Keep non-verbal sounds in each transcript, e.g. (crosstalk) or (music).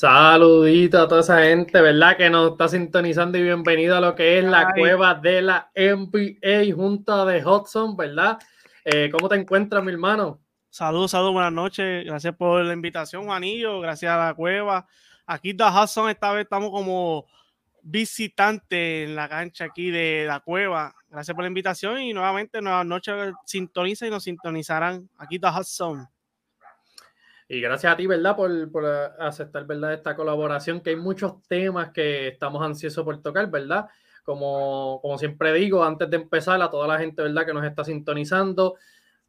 Saludito a toda esa gente, ¿verdad? Que nos está sintonizando y bienvenido a lo que es la cueva de la NBA junto a The Hudson, ¿verdad? Eh, ¿Cómo te encuentras, mi hermano? Saludos, saludos, buenas noches. Gracias por la invitación, Juanillo. Gracias a la cueva. Aquí The Hudson, esta vez estamos como visitante en la cancha aquí de la cueva. Gracias por la invitación y nuevamente nueva noche sintoniza y nos sintonizarán aquí The Hudson. Y gracias a ti, ¿verdad? Por, por, aceptar, ¿verdad? Esta colaboración, que hay muchos temas que estamos ansiosos por tocar, ¿verdad? Como, como siempre digo, antes de empezar, a toda la gente, ¿verdad? Que nos está sintonizando,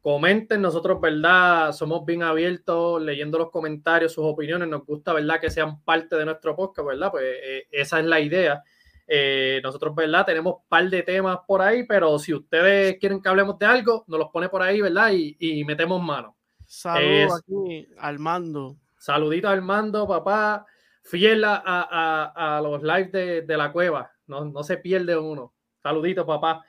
comenten, nosotros, ¿verdad? Somos bien abiertos, leyendo los comentarios, sus opiniones, nos gusta, ¿verdad? Que sean parte de nuestro podcast, ¿verdad? Pues eh, esa es la idea. Eh, nosotros, ¿verdad? Tenemos un par de temas por ahí, pero si ustedes quieren que hablemos de algo, nos los pone por ahí, ¿verdad? Y, y metemos mano. Saludos aquí al mando. Saludito al mando, papá. Fiel a, a, a los lives de, de, la cueva. No, no se pierde uno. Saludito, papá.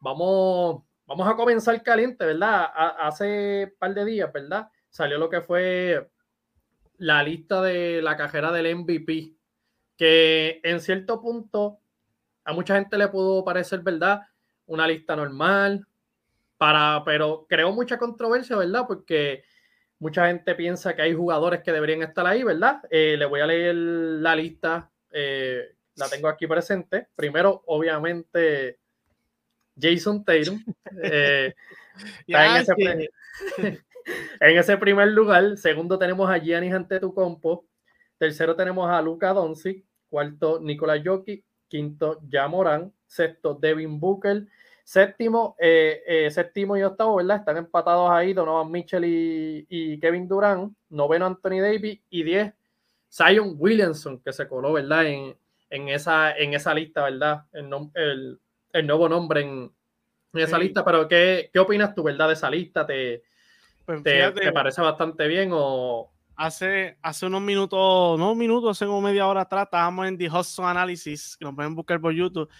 Vamos, vamos a comenzar caliente, ¿verdad? hace un par de días, ¿verdad? Salió lo que fue la lista de la cajera del MVP. Que en cierto punto a mucha gente le pudo parecer, ¿verdad? Una lista normal, para, pero creó mucha controversia, ¿verdad? Porque mucha gente piensa que hay jugadores que deberían estar ahí, ¿verdad? Eh, le voy a leer la lista, eh, la tengo aquí presente. Primero, obviamente, Jason Tatum. Eh, (laughs) está en, ese, (laughs) en, ese, primer lugar. Segundo, tenemos a Giannis Antetokounmpo. Tercero, tenemos a Luca Doncic. Cuarto, Nicolás Jokic. Quinto, Jamoran. Sexto, Devin Booker. Séptimo, eh, eh, séptimo y octavo, ¿verdad? Están empatados ahí Donovan Mitchell y, Kevin Durant. Noveno, Anthony Davis. Y diez, Zion Williamson, que se coló, ¿verdad? En, en, esa, en esa lista, ¿verdad? El, el, nuevo nombre en, esa lista. Pero, ¿qué, ¿qué, opinas tú, ¿verdad? De esa lista? ¿Te, pues te, parece bastante bien o...? Hace, hace unos minutos, no minutos, hace como media hora atrás, estábamos en The Hudson Analysis, que nos pueden buscar por YouTube.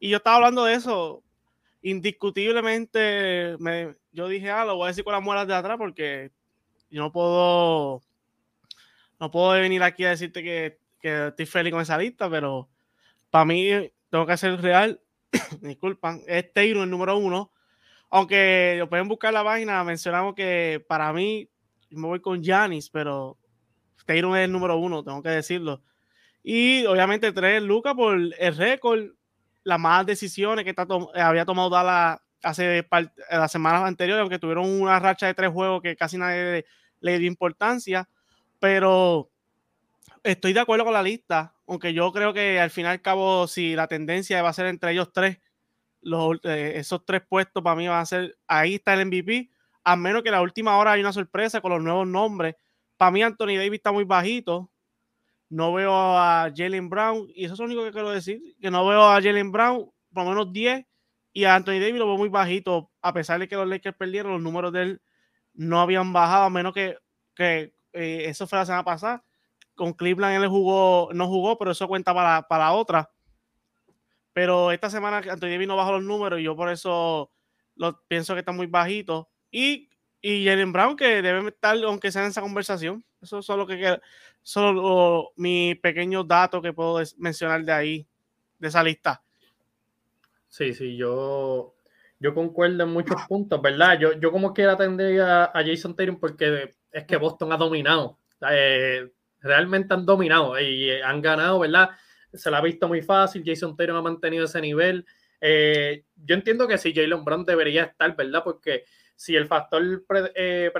Y yo estaba hablando de eso indiscutiblemente me, yo dije, ah, lo voy a decir con las muelas de atrás porque yo no puedo, no puedo venir aquí a decirte que, que estoy feliz con esa lista, pero para mí tengo que ser real. (coughs) Disculpan, es Taylor el número uno. Aunque lo pueden buscar la página, mencionamos que para mí me voy con Janis, pero Taylor es el número uno, tengo que decirlo. Y obviamente tres Luca por el récord las más decisiones que eh, había tomado Dallas hace las semanas anteriores, aunque tuvieron una racha de tres juegos que casi nadie le, dio importancia, pero estoy de acuerdo con la lista, aunque yo creo que al final y al cabo, si la tendencia va a ser entre ellos tres, los, eh, esos tres puestos para mí van a ser, ahí está el MVP, a menos que la última hora hay una sorpresa con los nuevos nombres. Para mí Anthony Davis está muy bajito, no veo a Jalen Brown, y eso es lo único que quiero decir, que no veo a Jalen Brown por lo menos 10 y a Anthony Davis lo veo muy bajito, a pesar de que los Lakers perdieron, los números de él no habían bajado, a menos que, que eh, eso fue la semana pasada. Con Cleveland él jugó, no jugó, pero eso cuenta para, para otra. Pero esta semana Anthony Davis no bajó los números y yo por eso pienso que está muy bajito. Y, y Jalen Brown, que debe estar, aunque sea en esa conversación. Eso es solo que solo mi pequeño dato que puedo mencionar de ahí, de esa lista. Sí, sí, yo, yo concuerdo en muchos puntos, ¿verdad? Yo, yo como quiera tendría a Jason Tatum porque es que Boston ha dominado. Eh, realmente han dominado y han ganado, ¿verdad? Se la ha visto muy fácil. Jason Tatum ha mantenido ese nivel. Eh, yo entiendo que sí, Jalen Brown debería estar, ¿verdad? Porque si el factor eh,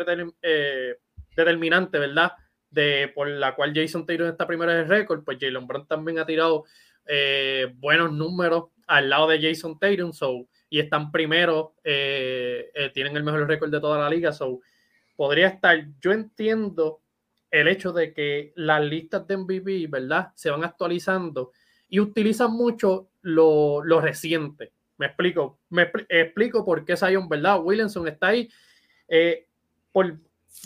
determinante, ¿verdad? De, por la cual Jason Taylor está primero en el récord, pues Jalen Brown también ha tirado eh, buenos números al lado de Jason Tatum, so, y están primero, eh, eh, tienen el mejor récord de toda la liga, so, podría estar, yo entiendo el hecho de que las listas de MVP, ¿verdad? Se van actualizando y utilizan mucho lo, lo reciente. Me explico, me explico por qué Zion, ¿verdad? Williamson está ahí por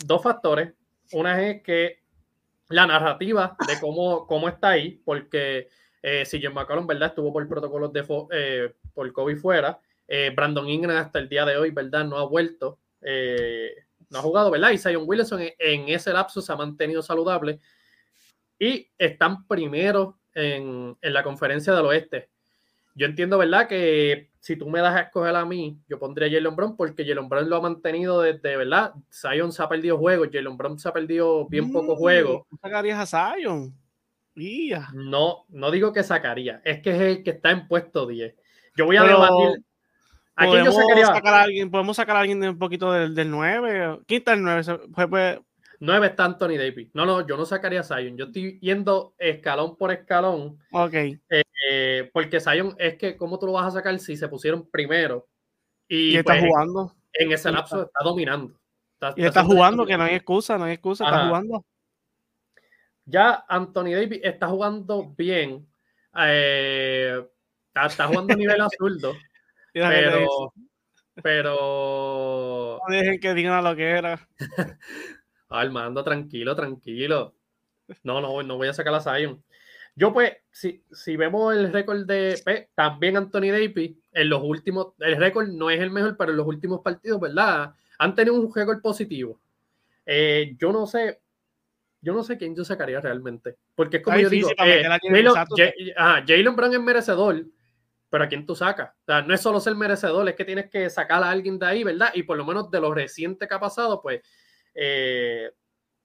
dos factores. Una es que la narrativa de cómo, cómo está ahí, porque eh, si John McCollum, ¿verdad? Estuvo por protocolos de eh, por COVID fuera. Eh, Brandon Ingram hasta el día de hoy, ¿verdad? No ha vuelto, eh, no ha jugado, ¿verdad? Y Zion Wilson en, ese lapso se ha mantenido saludable. y están primero en, en la conferencia del oeste. Yo entiendo, ¿verdad? Que si tú me das a escoger a mí, yo pondría a Jalen Brown porque Jalen Brown lo ha mantenido desde, ¿verdad? Zion se ha perdido juegos, Jalen Brown se ha perdido bien pocos juegos. ¿Tú sacarías a Zion? No, no digo que sacaría, es que es el que está en puesto 10. Yo voy a debatir. ¿Podemos, sacar a alguien, podemos sacar a alguien de un poquito del, del 9. ¿Quién está el 9? Pues, pues... 9 está Anthony Davis. No, no, yo no sacaría a Zion. Yo estoy yendo escalón por escalón. Ok. Eh, porque Zion es que, ¿cómo tú lo vas a sacar si se pusieron primero? Y, está pues, jugando. En ese lapso está, dominando. y está, jugando, que no hay excusa, no hay excusa, está jugando. Ya Anthony Davis está jugando bien. Eh, está, jugando a nivel (laughs) azuldo. pero. Pero. No dejen que digan lo que era. (laughs) Armando, tranquilo, tranquilo. No, no, no voy a sacar a Zion. Yo, pues, si, si vemos el récord de P, también Anthony Davis, en los últimos, el récord no es el mejor, pero en los últimos partidos, ¿verdad? Han tenido un récord positivo. Eh, yo no sé, yo no sé quién yo sacaría realmente. Porque es como yo digo, eh, Jalen Brown es merecedor, pero ¿a quién tú sacas? O sea, no es solo ser merecedor, es que tienes que sacar a alguien de ahí, ¿verdad? Y por lo menos de lo reciente que ha pasado, pues, eh,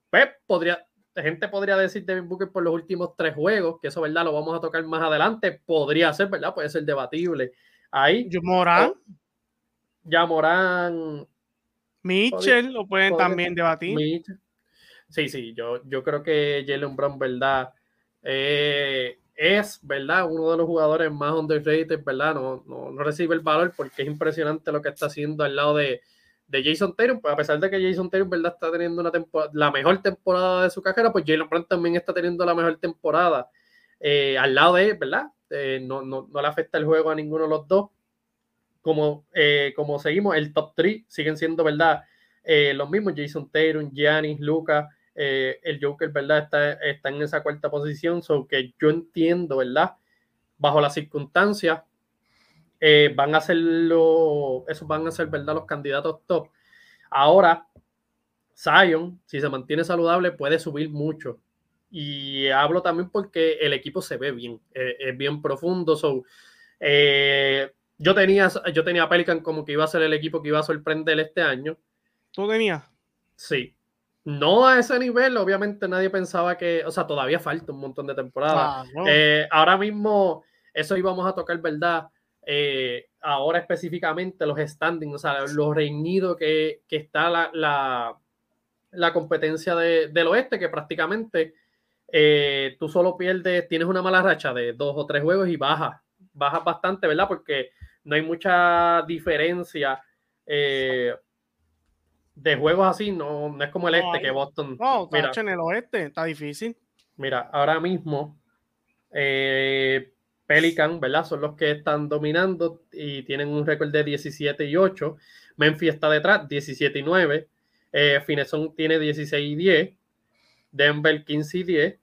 pues podría, gente podría decir Devin Booker por los últimos tres juegos, que eso, ¿verdad? Lo vamos a tocar más adelante. Podría ser, ¿verdad? Puede ser debatible. Ahí. Morán. Ya Morán. Mitchell, lo pueden también debatir. Sí, sí, yo, yo creo que Jalen Brown, ¿verdad? Eh, es, ¿verdad? Uno de los jugadores más underrated, ¿verdad? No, no, no, recibe el valor porque es impresionante lo que está haciendo al lado de, de Jason Taylor. Pues a pesar de que Jason Taylor, ¿verdad? Está teniendo una la mejor temporada de su carrera, pues Jalen Brown también está teniendo la mejor temporada eh, al lado de él, ¿verdad? Eh, no, no, no, le afecta el juego a ninguno de los dos. Como, como seguimos, el top 3 siguen siendo, ¿verdad? los mismos, Jason Taylor, Giannis, Lucas, eh, el Joker, ¿verdad? Está, está en esa cuarta posición, so que yo entiendo, ¿verdad? Bajo las circunstancias, eh, van a ser lo, esos van a ser, ¿verdad? Los candidatos top. Ahora, Zion, si se mantiene saludable, puede subir mucho. Y hablo también porque el equipo se ve bien, eh, es bien profundo. So, yo, tenía, yo tenía Pelican como que iba a ser el equipo que iba a sorprender este año. ¿Tú tenías? Sí, no a ese nivel, obviamente nadie pensaba que, o sea, todavía falta un montón de temporadas. Eh, ahora mismo, eso íbamos a tocar, ¿verdad? Eh, ahora específicamente los standings, o sea, lo reñido que, está la, la, competencia del oeste, que prácticamente eh, tú solo pierdes, tienes una mala racha de dos o tres juegos y bajas, bajas bastante, ¿verdad? Porque no hay mucha diferencia de juegos así, no, no es como el este que Boston. No, mira, en el oeste, está difícil. Mira, ahora mismo eh, Pelican, ¿verdad? Son los que están dominando y tienen un récord de 17 y 8. Memphis está detrás, 17 y 9. Eh, Fineson tiene 16 y 10. Denver 15 y 10.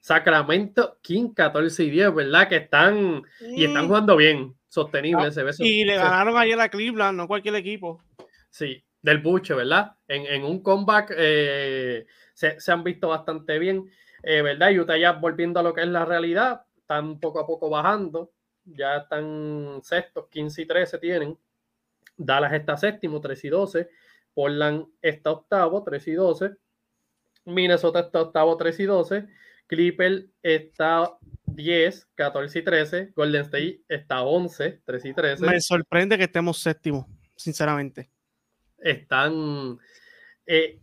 Sacramento 15, 14 y 10, ¿verdad? Que están y están jugando bien, sostenible. se ve y le ganaron ayer a Cleveland, no cualquier equipo. Sí, del buche, ¿verdad? En, un comeback eh, se, han visto bastante bien, eh, ¿verdad? Utah ya volviendo a lo que es la realidad, están poco a poco bajando, ya están sextos, 15 y 13 tienen. Dallas está séptimo, 3 y 12. Portland está octavo, 3 y 12. Minnesota está octavo, 3 y 12. Clipper está 10, 14 y 13. Golden State está 11, 3 y 13. Me sorprende que estemos séptimo, sinceramente están. Eh,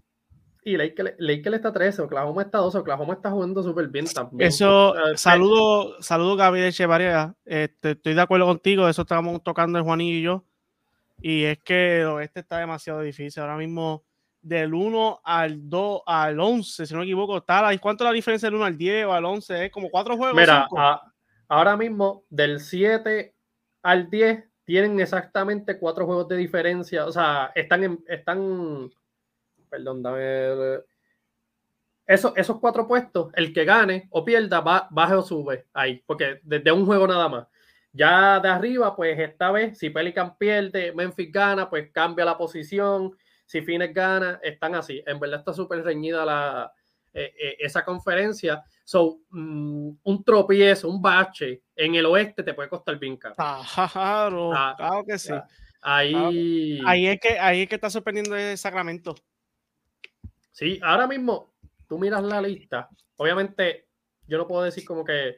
y Lakers está 13, Oklahoma está 12, Oklahoma está jugando súper bien también. Eso, saludo, saludo Gabriel Echevarría. Este, estoy de acuerdo contigo, eso estábamos tocando el Juanillo y yo. Y es que este está demasiado difícil. Ahora mismo, del 1 al 2 al 11, si no me equivoco, está ¿cuánto es la diferencia del 1 al 10 o al 11? Es como cuatro juegos. Mira, ahora mismo, del 7 al 10 tienen exactamente cuatro juegos de diferencia. O sea, están en, están, perdón, dame, eso, esos cuatro puestos, el que gane o pierda, va, baje o sube ahí, porque desde un juego nada más. Ya de arriba, pues esta vez, si Pelican pierde, Memphis gana, pues cambia la posición. Si Phoenix gana, están así. En verdad está súper reñida la, eh, eh, esa conferencia. So, mm, un tropiezo, un bache en el oeste te puede costar bien caro. Claro, ah, claro que sí. Ahí, ahí, es que, ahí es que está sorprendiendo el Sacramento. Sí, ahora mismo tú miras la lista. Obviamente, yo no puedo decir como que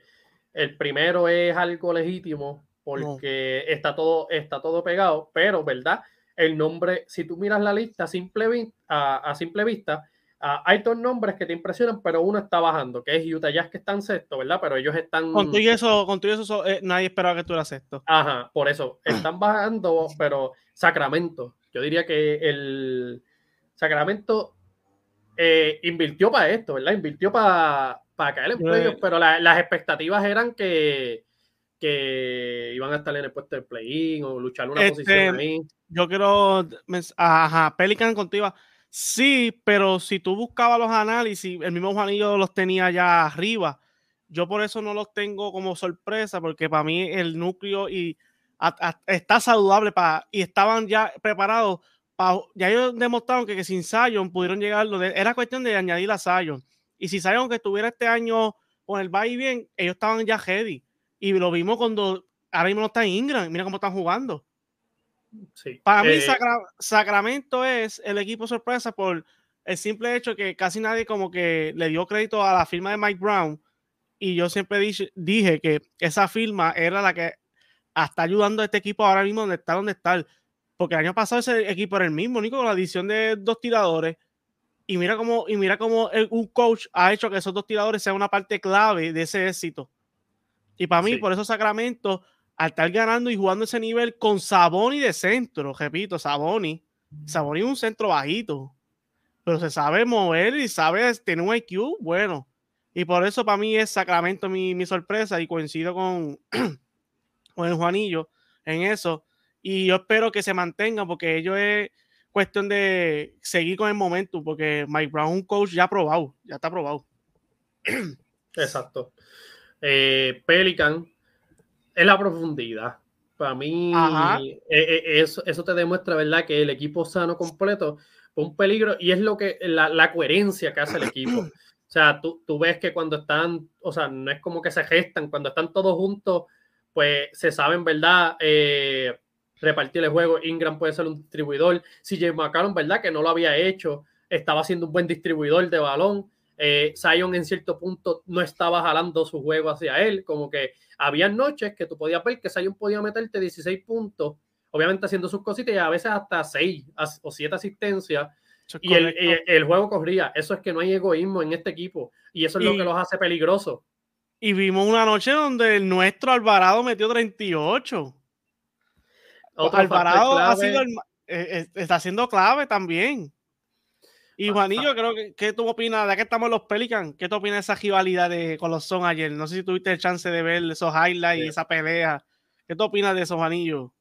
el primero es algo legítimo porque está, todo, está todo pegado, pero, ¿verdad? El nombre, si tú miras la lista simple, a simple vista, hay dos nombres que te impresionan, pero uno está bajando, que es Utah Jazz, que están sexto, ¿verdad? Pero ellos están. Con y eso, con eso eh, nadie esperaba que tú eras sexto. Ajá, por eso. Están bajando, pero Sacramento. Yo diría que el Sacramento eh, invirtió para esto, ¿verdad? Invirtió para, para caer en playoffs, pero las expectativas eran que, que iban a estar en el puesto de play-in o luchar una este, posición ahí. Yo quiero. Ajá, Pelican contigo Sí, pero si tú buscabas los análisis, el mismo Juanillo los tenía ya arriba. Yo por eso no los tengo como sorpresa, porque para mí el núcleo y está saludable para, y estaban ya preparados. Ya ellos demostraron que, sin Zion pudieron llegar. era cuestión de añadir a Zion. Y si Zion que estuviera este año con el bye bien, ellos estaban ya ready. Y lo vimos cuando ahora mismo no está en Ingram. Mira cómo están jugando. Para mí, eh, Sacramento es el equipo sorpresa por el simple hecho que casi nadie como que le dio crédito a la firma de Mike Brown. Y yo siempre dije, que esa firma era la que está ayudando a este equipo ahora mismo donde está, donde está. Porque el año pasado ese equipo era el mismo, único con la adición de dos tiradores. Y mira cómo, y mira cómo un coach ha hecho que esos dos tiradores sean una parte clave de ese éxito. Y para mí, por eso Sacramento al estar ganando y jugando ese nivel con Saboni de centro, repito, Saboni. Saboni es un centro bajito, pero se sabe mover y sabe tener un IQ bueno. Y por eso para mí es Sacramento mi, sorpresa y coincido con, (clears throat) con el Juanillo en eso. Y yo espero que se mantenga porque ello es cuestión de seguir con el momento porque Mike Brown es un coach ya probado, ya está probado. (clears throat) Exacto. Eh, Pelican es la profundidad. Para mí, eh, eh, eso, eso te demuestra, ¿verdad? Que el equipo sano completo fue un peligro y es lo que la, la coherencia que hace el equipo. (clears throat) O sea, tú, tú, ves que cuando están, o sea, no es como que se gestan, cuando están todos juntos, pues se saben, ¿verdad? Eh, repartir el juego. Ingram puede ser un distribuidor. Si James McCallum, ¿verdad? Que no lo había hecho, estaba siendo un buen distribuidor de balón. Eh, Zion en cierto punto no estaba jalando su juego hacia él, como que había noches que tú podías ver que Zion podía meterte 16 puntos, obviamente haciendo sus cositas y a veces hasta 6 o 7 asistencias. Y el, juego corría. Eso es que no hay egoísmo en este equipo. Y eso es lo que los hace peligrosos. Y vimos una noche donde nuestro Alvarado metió 38. Alvarado ha sido eh, eh, está siendo clave también. Y Juanillo, creo que ¿qué tú opinas? De que estamos los Pelicans, ¿qué tú opinas de esa rivalidad de, con los Son ayer? No sé si tuviste el chance de ver esos highlights y esa pelea. ¿Qué tú opinas de eso, Juanillo?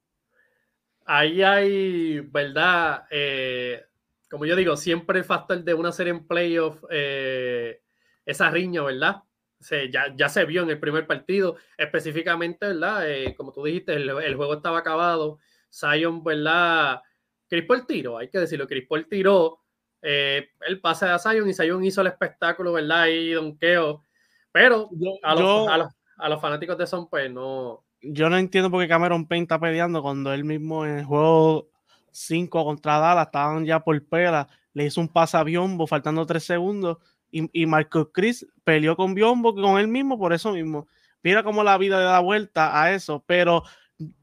Ahí hay, ¿verdad? Eh, como yo digo, siempre el factor de una serie en playoff, eh, esa riña, ¿verdad? ya, ya, se vio en el primer partido, específicamente, ¿verdad? Eh, como tú dijiste, el, juego estaba acabado. Zion, ¿verdad? Crispó el tiro, hay que decirlo, crispó el tiro eh, el pase a Zion y Zion hizo el espectáculo, ¿verdad? Y donkeo. Pero a, los, fanáticos de Son, pues no. Yo no entiendo por qué Cameron Payne está peleando cuando él mismo en el juego 5 contra Dallas estaban ya por pela. Le hizo un pase a Biombo faltando 3 segundos. Y, y Marcus Chris peleó con Biombo con él mismo por eso mismo. Mira cómo la vida le da vuelta a eso. Pero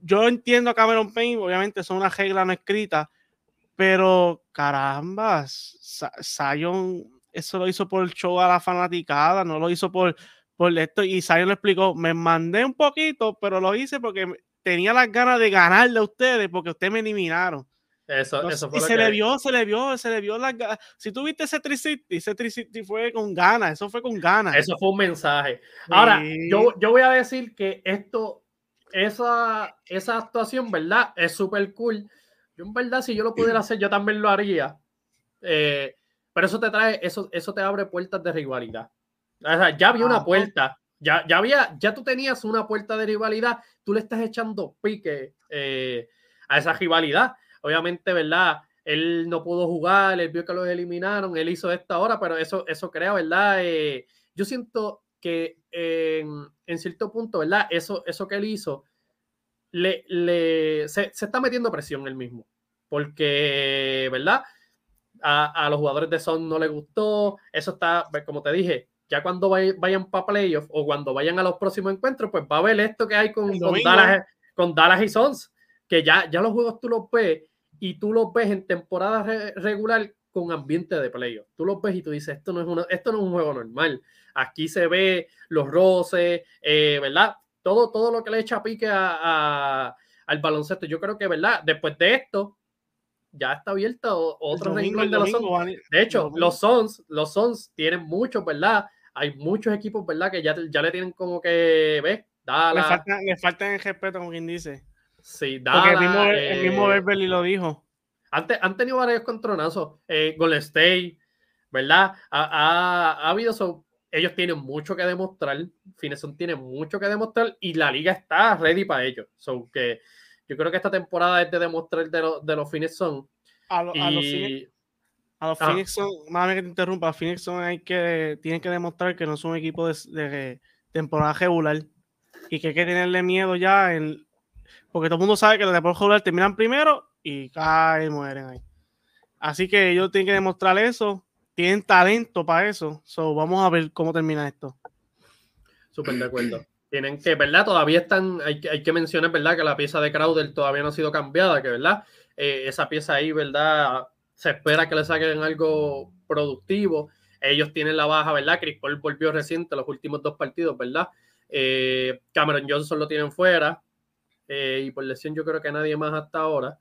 yo entiendo a Cameron Payne, obviamente son una regla no escrita pero caramba, Zion eso lo hizo por el show a la fanaticada, no lo hizo por, por esto. Y Zion lo explicó, me mandé un poquito, pero lo hice porque tenía las ganas de ganarle a ustedes porque ustedes me eliminaron. Eso, eso fue y se le vio, se le vio, se le vio las ganas. Si tuviste ese Tricity, ese Tricity fue con ganas, eso fue con ganas. Eso fue un mensaje. Ahora, yo, yo voy a decir que esto, esa, esa actuación, ¿verdad? Es súper cool yo en verdad, si yo lo pudiera (clears throat) hacer, yo también lo haría. Eh, pero eso te trae, eso, eso te abre puertas de rivalidad. ya había una puerta, ya, ya había, ya tú tenías una puerta de rivalidad, tú le estás echando pique eh, a esa rivalidad. Obviamente, ¿verdad? Él no pudo jugar, él vio que los eliminaron, él hizo esta hora, pero eso, eso crea, ¿verdad? Eh, yo siento que en, cierto punto, ¿verdad? Eso, eso que él hizo, le, le se, está metiendo presión él mismo. Porque, ¿verdad? A, los jugadores de Son no le gustó. Eso está, como te dije, ya cuando vayan para playoffs o cuando vayan a los próximos encuentros, pues va a ver esto que hay con, con Dallas, con Dallas y Sons, que ya, ya los juegos tú los ves y tú los ves en temporada regular con ambiente de playoff. Tú los ves y tú dices, esto no es, esto no es un juego normal. Aquí se ve los roces, eh, ¿verdad? Todo, todo lo que le echa pique a, al baloncesto. Yo creo que, ¿verdad? Después de esto, ya está abierto otro renglón de los Sons. De hecho, los Sons, los Sons tienen muchos, ¿verdad? Hay muchos equipos, ¿verdad? Que ya, ya le tienen como que, ¿ves? Le falta, le falta el respeto, como quien dice. Sí, Porque el mismo, el mismo eh, Beverly lo dijo. Han, tenido varios contronazos. Eh, Golden State, ¿verdad? Ha, ha, habido eso. Ellos tienen mucho que demostrar. Fineson tiene mucho que demostrar y la liga está ready para ellos. So que yo creo que esta temporada es de demostrar de, de los Fineson. A, los Phoenix, a los Phoenix son, que te interrumpa, Phoenix son hay que, tienen que demostrar que no son un equipo de, de temporada regular y que hay que tenerle miedo ya en, porque todo el mundo sabe que los deportes regular terminan primero y caen, mueren ahí. Así que ellos tienen que demostrar eso. Tienen talento para eso. So, vamos a ver cómo termina esto. Súper de acuerdo. Tienen que, ¿verdad? Todavía están, hay, hay, que mencionar, ¿verdad? Que la pieza de Crowder todavía no ha sido cambiada, que, ¿verdad? Eh, esa pieza ahí, ¿verdad? Se espera que le saquen algo productivo. Ellos tienen la baja, ¿verdad? Chris Paul volvió reciente los últimos dos partidos, ¿verdad? Eh, Cameron Johnson lo tienen fuera. Eh, y por lesión yo creo que nadie más hasta ahora,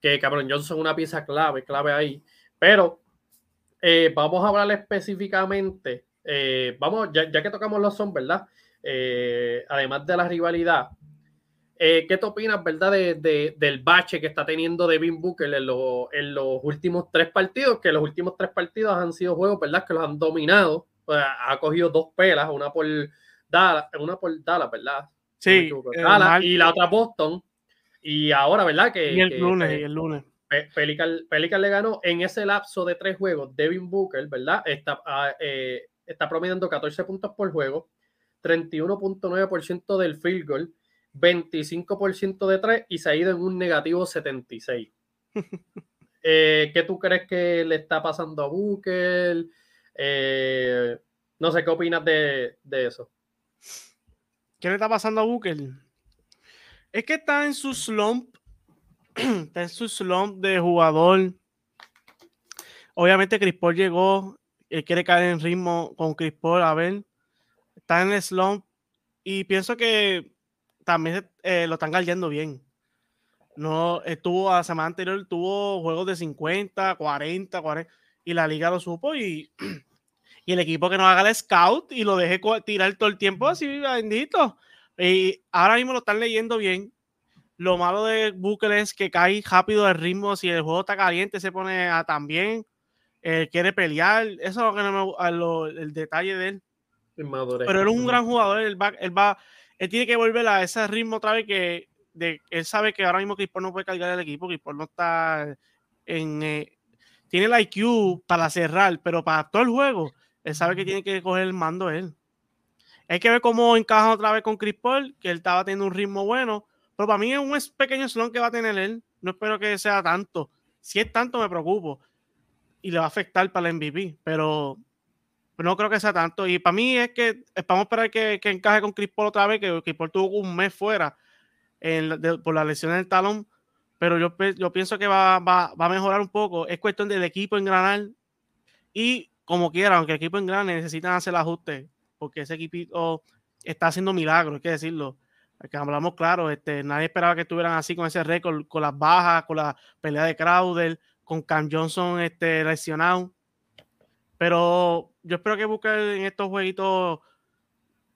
que Cameron Johnson es una pieza clave, clave ahí. Pero eh, vamos a hablar específicamente, eh, vamos, ya, que tocamos los son, ¿verdad? además de la rivalidad, ¿qué te opinas, verdad, de, del bache que está teniendo Devin Booker en, en, los últimos tres partidos? Que los últimos tres partidos han sido juegos, ¿verdad? Que los han dominado. ha cogido dos pelas, una por Dallas, una por Dallas, ¿verdad? Sí. y la otra Boston. Y ahora, ¿verdad? Que, y el lunes, y el lunes. Pelican, le ganó en ese lapso de tres juegos. Devin Booker, ¿verdad? Está, ah, eh, está promediando 14 puntos por juego, 31.9% del field goal, 25% de tres y se ha ido en un negativo 76. (laughs) eh, ¿Qué tú crees que le está pasando a Booker? Eh, no sé, ¿qué opinas de, de eso? ¿Qué le está pasando a Booker? Es que está en su slump. (clears throat) está en su slump de jugador. Obviamente Chris llegó. Él quiere caer en ritmo con Chris. A ver. Está en el slump. Y pienso que también eh, lo están galdeando bien. No, estuvo la semana anterior, tuvo juegos de 50, 40, 40. Y la liga lo supo y (clears throat) y el equipo que no haga el scout y lo deje tirar todo el tiempo así, bendito. Y ahora mismo lo están leyendo bien. Lo malo de Booker es que cae rápido el ritmo. Si el juego está caliente, se pone a también. quiere pelear. Eso es lo que no me, el detalle de él. Pero él es un gran jugador. Él va, él va, él tiene que volver a ese ritmo otra vez que de, él sabe que ahora mismo Chris no puede cargar el equipo. Chris no está en. Eh, tiene el IQ para cerrar, pero para todo el juego él sabe que tiene que coger el mando él. Hay que ver cómo encaja otra vez con Chris Paul, que él estaba teniendo un ritmo bueno. Pero para mí es un pequeño slon que va a tener él. No espero que sea tanto. Si es tanto, me preocupo. Y le va a afectar para el MVP. Pero no creo que sea tanto. Y para mí es que vamos a esperar que, encaje con Chris Paul otra vez, que Chris Paul tuvo un mes fuera por la lesión del talón. Pero yo, yo pienso que va, va, va, a mejorar un poco. Es cuestión del equipo en engranar y como quiera, aunque el equipo en grande necesitan hacer el ajuste, porque ese equipo está haciendo milagros, hay que decirlo. Que hablamos claro, este, nadie esperaba que estuvieran así con ese récord, con las bajas, con la pelea de Crowder, con Cam Johnson este, lesionado. Pero yo espero que busque en estos jueguitos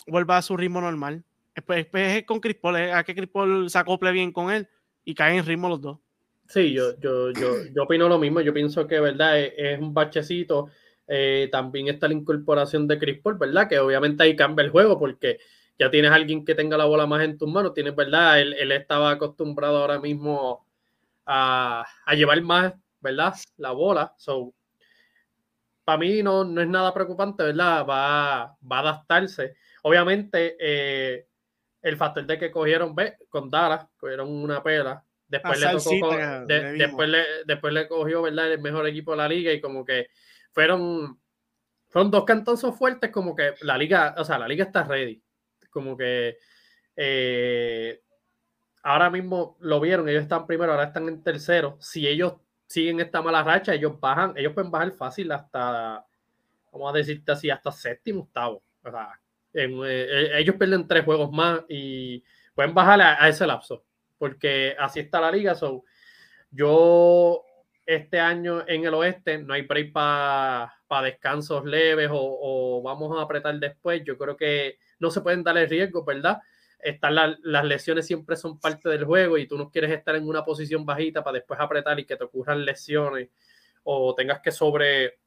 vuelva a su ritmo normal. Después, es con Chris Paul, a que Chris Paul se acople bien con él y caen en ritmo los dos. Sí, yo, yo, yo, yo opino lo mismo. Yo pienso que, ¿verdad? es un bachecito eh, también está la incorporación de Chris Paul, ¿verdad? Que obviamente ahí cambia el juego porque ya tienes a alguien que tenga la bola más en tus manos, tienes, ¿verdad? Él, él estaba acostumbrado ahora mismo a, a, llevar más, ¿verdad? La bola. So, para mí no, no es nada preocupante, ¿verdad? Va, va a adaptarse. Obviamente, eh, el factor de que cogieron, ve, con Dallas, cogieron una pela. Después le tocó después, le, después le cogió, ¿verdad? El mejor equipo de la liga y como que fueron, fueron dos cantazos fuertes, como que la liga, o sea, la liga está ready. Como que eh, ahora mismo lo vieron, ellos están primero, ahora están en tercero. Si ellos siguen esta mala racha, ellos bajan, ellos pueden bajar fácil hasta, vamos a decirte así, hasta séptimo, octavo. O sea, eh, eh, ellos pierden tres juegos más y pueden bajar a, ese lapso, porque así está la liga. So, yo este año en el oeste no hay break para descansos leves o, vamos a apretar después. Yo creo que no se pueden dar el riesgo, ¿verdad? Están las lesiones siempre son parte del juego y tú no quieres estar en una posición bajita para después apretar y que te ocurran lesiones o tengas que sobre,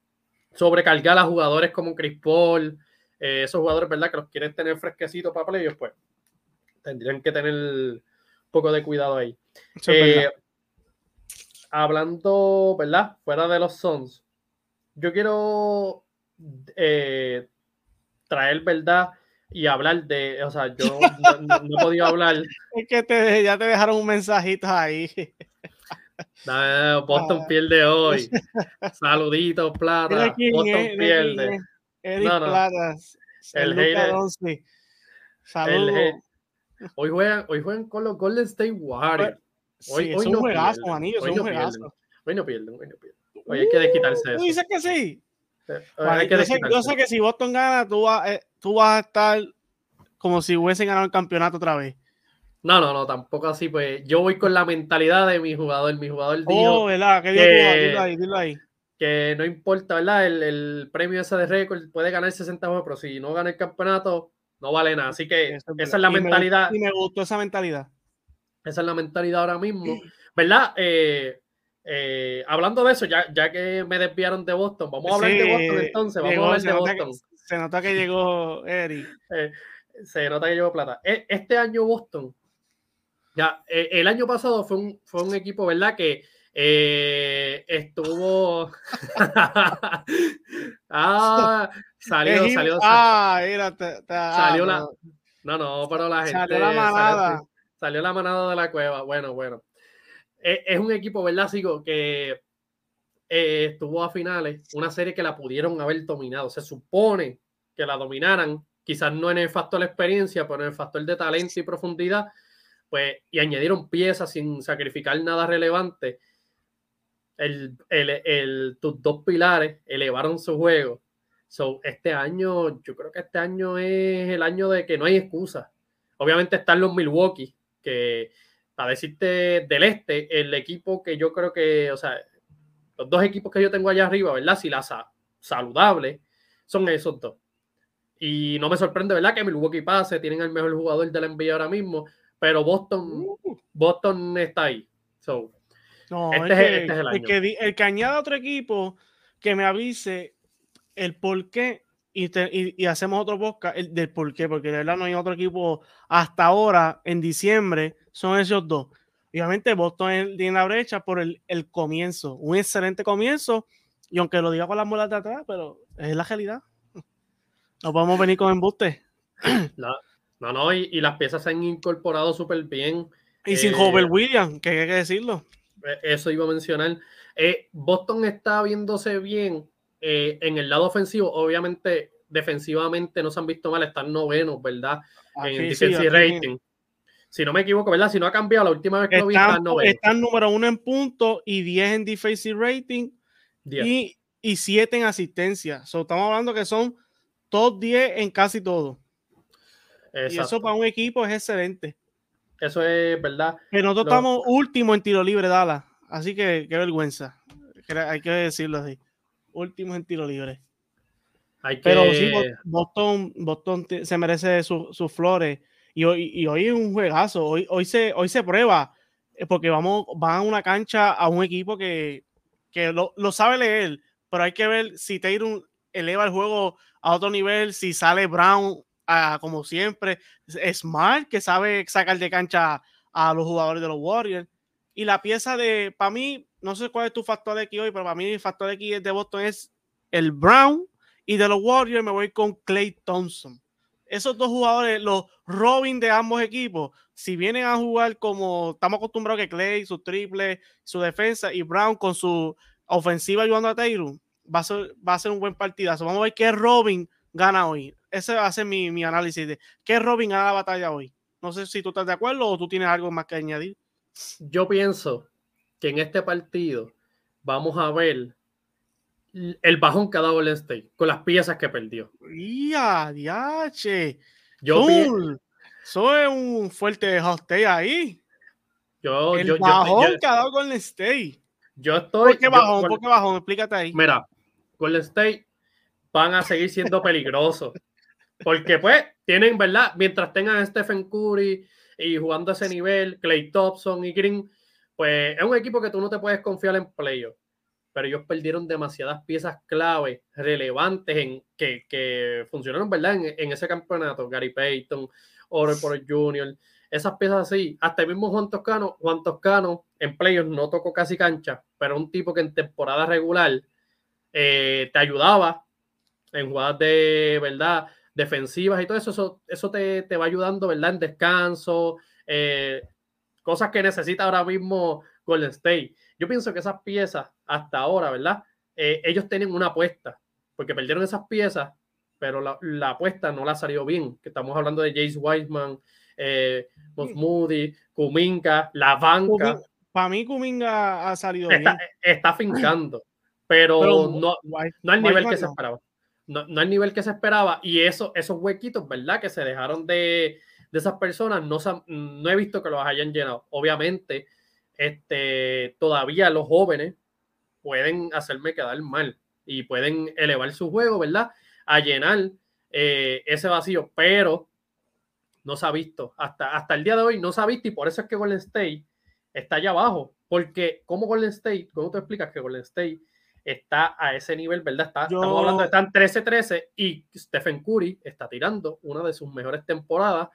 sobrecargar a jugadores como Chris Paul eh, esos jugadores, ¿verdad? Que los quieren tener fresquecitos para playoffs, pues tendrían que tener un poco de cuidado ahí. Eh, hablando, ¿verdad? Fuera de los Sons, yo quiero eh, traer, ¿verdad? Y hablar de, o sea, yo (laughs) no, he podido hablar. Es que ya te dejaron un mensajito ahí. (laughs) Boston ah. pierde hoy. (laughs) Saluditos, Plata. Boston pierde. Eric Platas, el hater. Saludos. Hoy juegan, hoy juegan con los Golden State Warriors. Hoy, sí, hoy es un no juegazo, manillo, es un no juegazo. Hoy no pierden, hoy no pierden. Hoy hay que desquitarse eso. ¿Tú dices que sí? Vale, yo, sé, yo, sé, que si Boston gana, tú, vas, eh, tú vas a estar como si hubiesen ganado el campeonato otra vez. No, no, no, tampoco así. Pues yo voy con la mentalidad de mi jugador. Mi jugador dijo. Oh, ¿verdad? ¿Qué dijo que, Dilo ahí, dilo ahí que no importa, ¿verdad? El, premio ese de récord puede ganar 60 juegos, pero si no gana el campeonato, no vale nada. Así que esa es la mentalidad. y me gustó esa mentalidad. Esa es la mentalidad ahora mismo, ¿verdad? Eh, eh, hablando de eso, ya, ya que me desviaron de Boston, vamos a hablar de Boston entonces. Vamos a hablar de Boston. se nota que llegó Eric. (laughs) Eh, se nota que llegó Plata. E, este año Boston, ya, el año pasado fue un, fue un equipo, ¿verdad? Que eh, estuvo. (laughs) ah, salió, salió. Ah, mira, salió la. No, no, pero la gente. Salió la manada. Salió, la manada de la cueva. Bueno, bueno. Es, un equipo, ¿verdad, Sigo? Que eh, estuvo a finales. Una serie que la pudieron haber dominado. Se supone que la dominaran. Quizás no en el factor de experiencia, pero en el factor de talento y profundidad. Pues, y añadieron piezas sin sacrificar nada relevante el, el, tus dos pilares elevaron su juego. So, este año, yo creo que este año es el año de que no hay excusa. Obviamente están los Milwaukee, que para decirte del este, el equipo que yo creo que, o sea, los dos equipos que yo tengo allá arriba, ¿verdad? Si las saludable son esos dos. Y no me sorprende, ¿verdad? Que Milwaukee pase, tienen el mejor jugador del NBA ahora mismo, pero Boston, uh. Boston está ahí. So, no, este, este, es, el, año. El que, añada otro equipo que me avise el por qué y, hacemos otro podcast el, del por qué, porque de verdad no hay otro equipo hasta ahora en diciembre, son esos dos. Obviamente Boston tiene la brecha por el, comienzo, un excelente comienzo, y aunque lo diga con las muelas de atrás, pero es la realidad. No podemos venir con embuste. (coughs) No, no, no y, las piezas se han incorporado súper bien. Y sin eh, Williams, que hay que decirlo. Eh, eso iba a mencionar. Eh, Boston está viéndose bien eh, en el lado ofensivo. Obviamente, defensivamente no se han visto mal, están novenos, ¿verdad? en defensive rating. Si no me equivoco, ¿verdad? Si no ha cambiado la última vez que lo vi, están. Están número uno en puntos y 10 en defensive rating y, y 7 en asistencia. estamos hablando que son top 10 en casi todo. Y eso para un equipo es excelente. Eso es verdad. Pero nosotros estamos último en tiro libre, Dala. Así que qué vergüenza. Hay que decirlo así. Últimos en tiro libre. Pero sí, Boston, Boston se merece sus flores. Y hoy, y hoy es un juegazo. Hoy, hoy, se, hoy se prueba. Eh, porque vamos, van a una cancha a un equipo que, que lo, lo, sabe leer. Pero hay que ver si Tatum eleva el juego a otro nivel. Si sale Brown como siempre, Smart, que sabe sacar de cancha a los jugadores de los Warriors. Y la pieza de, para mí, no sé cuál es tu factor de aquí hoy, pero para mí el factor de aquí de Boston es el Brown y de los Warriors me voy con Clay Thompson. Esos dos jugadores, los Robin de ambos equipos, si vienen a jugar como estamos acostumbrados que Clay, su triple, su defensa y Brown con su ofensiva ayudando a Taylor, va a ser, va a ser un buen partidazo. Vamos a ver qué Robin gana hoy. Ese va a ser mi, mi análisis de qué Robin gana la batalla hoy. No sé si tú estás de acuerdo o tú tienes algo más que añadir. Yo pienso que en este partido vamos a ver el bajón que ha dado el State con las piezas que perdió. ¡Ya, diache! Yo soy un fuerte hostel ahí. Yo, el yo, bajón yo, que ha dado Golden State. Yo estoy. ¿Por qué bajón? ¿Por qué bajón? Explícate ahí. Mira, Golden State van a seguir siendo peligrosos. Porque, pues, tienen, ¿verdad? Mientras tengan a Stephen Curry y jugando a ese nivel, Clay Thompson y Green, pues es un equipo que tú no te puedes confiar en playoff. Pero ellos perdieron demasiadas piezas clave, relevantes, en, que, que funcionaron, ¿verdad? En, en, ese campeonato. Gary Payton, Oro por Jr., esas piezas así. Hasta el mismo Juan Toscano, Juan Toscano en playoffs no tocó casi cancha, pero un tipo que en temporada regular eh, te ayudaba en jugadas de, ¿verdad? Defensivas y todo eso, eso, eso te, te va ayudando, ¿verdad? En descanso, eh, cosas que necesita ahora mismo Golden State. Yo pienso que esas piezas, hasta ahora, ¿verdad? Eh, ellos tienen una apuesta, porque perdieron esas piezas, pero la, la, apuesta no la salió bien. Que estamos hablando de Jace Wiseman, eh, Moody, Kuminga, la banca. Para mí, Kuminga ha salido está, bien. Está fincando, pero, pero no, no al nivel que se esperaba. No, no al nivel que se esperaba. Y eso, esos huequitos, ¿verdad? Que se dejaron de, de esas personas, no, no he visto que los hayan llenado. Obviamente, este, todavía los jóvenes pueden hacerme quedar mal y pueden elevar su juego, ¿verdad? A llenar eh, ese vacío, pero no se ha visto. Hasta, hasta el día de hoy no se ha visto y por eso es que Golden State está allá abajo. Porque, como Golden State? ¿Cómo te explicas que Golden State está a ese nivel, verdad? Está, Yo... Estamos hablando de están 13-13 y Stephen Curry está tirando una de sus mejores temporadas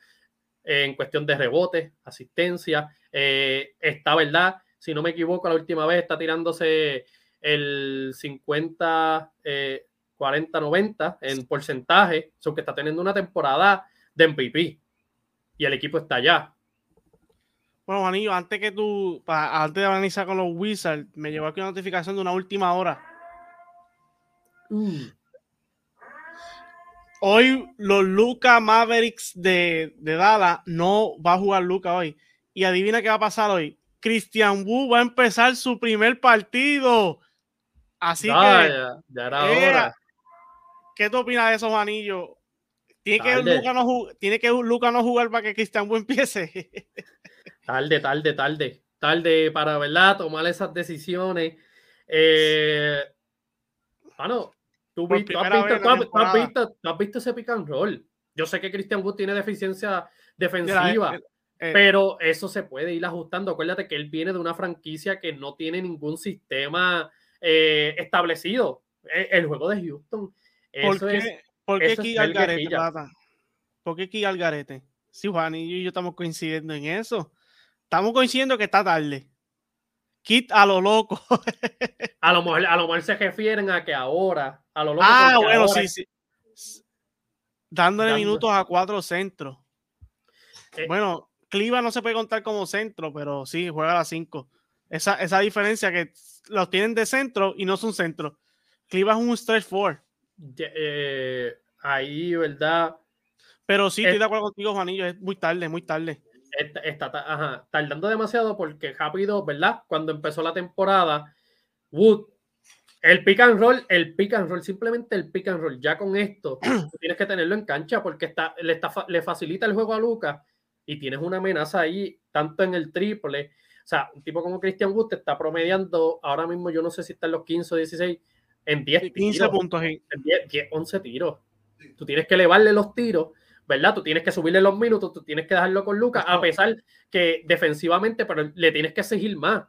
en cuestión de rebotes, asistencia. Eh, está, ¿verdad? Si no me equivoco, la última vez está tirándose el 50, eh, 40, 90 en porcentaje, son que está teniendo una temporada de MVP y el equipo está allá. Bueno, Juanillo, antes que tú, pa, antes de analizar con los Wizards, me llegó aquí una notificación de una última hora. Uh. Hoy los Luca Mavericks de, de Dallas no va a jugar Luca hoy. Y adivina qué va a pasar hoy. Christian Wu va a empezar su primer partido. Así que. Ya, ya era eh, hora. ¿Qué tú opinas de esos anillos? ¿Tiene que, Luca no ¿Tiene que Luca no jugar para que Christian Wu empiece? (laughs) tarde, tarde, tarde. Tarde para, ¿verdad? Tomar esas decisiones. Eh, bueno, ¿tú, has visto, tú, has visto, tú, has visto, ese pick and roll. Yo sé que Christian Wood tiene deficiencia defensiva, eh, eh, pero eso se puede ir ajustando. Acuérdate que él viene de una franquicia que no tiene ningún sistema eh, establecido. El, el, juego de Houston. Eso ¿Por qué, es, ¿por qué aquí al garete, ¿Por qué aquí al garete? Sí, Juan y yo estamos coincidiendo en eso. Estamos coincidiendo que está tarde. Kit a lo loco. (laughs) a, lo mejor, a lo mejor se refieren a que ahora, a lo loco. Ah, bueno, ahora, sí, sí. Dándole dando. minutos a cuatro centros. Eh, bueno, Cliva no se puede contar como centro, pero sí, juega a las cinco. Esa, esa diferencia que los tienen de centro y no son centro. Cliva es un stretch four. Eh, ahí, ¿verdad? Pero sí, estoy de acuerdo contigo, Juanillo, es muy tarde, muy tarde. Está, está ajá, tardando demasiado porque rápido, ¿verdad? Cuando empezó la temporada, Wood, el pick and roll, el pick and roll, simplemente el pick and roll, ya con esto, (clears throat) tienes que tenerlo en cancha porque está, le, está, le facilita el juego a Lucas y tienes una amenaza ahí, tanto en el triple. O sea, un tipo como Christian Wood te está promediando, ahora mismo yo no sé si está en los 15 o 16, en 10 15 tiros, puntos. En 10, 10, 11 tiros. Tú tienes que elevarle los tiros ¿verdad? Tú tienes que subirle los minutos, tú tienes que dejarlo con Lucas, a pesar que defensivamente, pero le tienes que seguir más.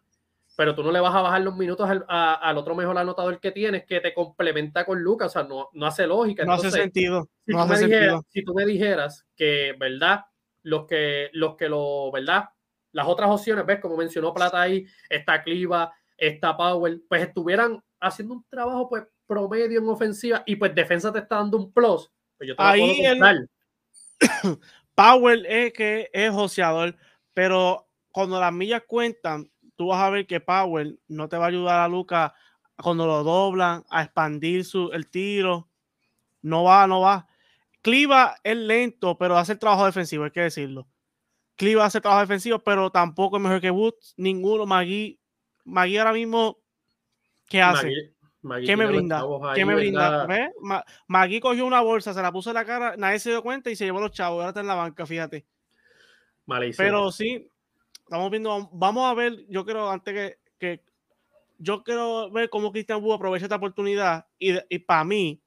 Pero tú no le vas a bajar los minutos al, a, al otro mejor anotador que tienes, que te complementa con Lucas, o sea, no, no hace lógica. No hace sentido. Si, no tú hace dijeras, sentido. si tú me dijeras que, ¿verdad? Los que, los que lo, ¿verdad? Las otras opciones, ¿ves? Como mencionó Plata ahí, está Cliva, está Powell, pues estuvieran haciendo un trabajo, pues, promedio en ofensiva y pues defensa te está dando un plus, pues yo te Ahí el... (coughs) Power es que es joseador, pero cuando las millas cuentan, tú vas a ver que Power no te va a ayudar a Luca cuando lo doblan, a expandir su, el tiro. No va, no va. Cliva es lento, pero hace el trabajo defensivo, hay que decirlo. Cliva hace el trabajo defensivo, pero tampoco es mejor que Woods. Ninguno. Magui, Magui ahora mismo, ¿qué hace? ¿Qué me brinda? ¿Qué me brinda? Magui cogió una bolsa, se la puso en la cara, nadie se dio cuenta y se llevó los chavos. Ahora está en la banca, fíjate. Malísimo. Pero sí, estamos viendo, vamos a ver, yo creo, antes que, que yo quiero ver cómo Cristian Wu aprovecha esta oportunidad y, y para mí,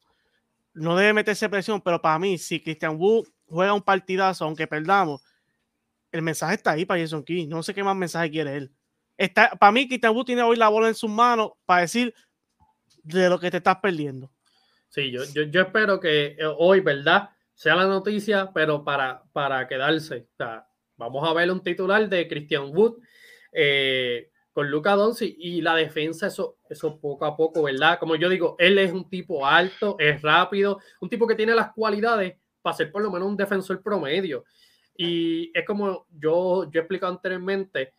no debe meterse presión, pero para mí, si Christian Wu juega un partidazo, aunque perdamos, el mensaje está ahí para Jason Key. No sé qué más mensaje quiere él. Está, para mí, Christian Wu tiene hoy la bola en sus manos para decir de lo que te estás perdiendo. Sí, yo, yo, espero que eh, hoy, ¿verdad? Sea la noticia, pero para, para quedarse. vamos a ver un titular de Christian Wood eh, con Luca Doncic y la defensa, eso, eso poco a poco, ¿verdad? Como yo digo, él es un tipo alto, es rápido, un tipo que tiene las cualidades para ser por lo menos un defensor promedio. Y es como yo, yo he explicado anteriormente,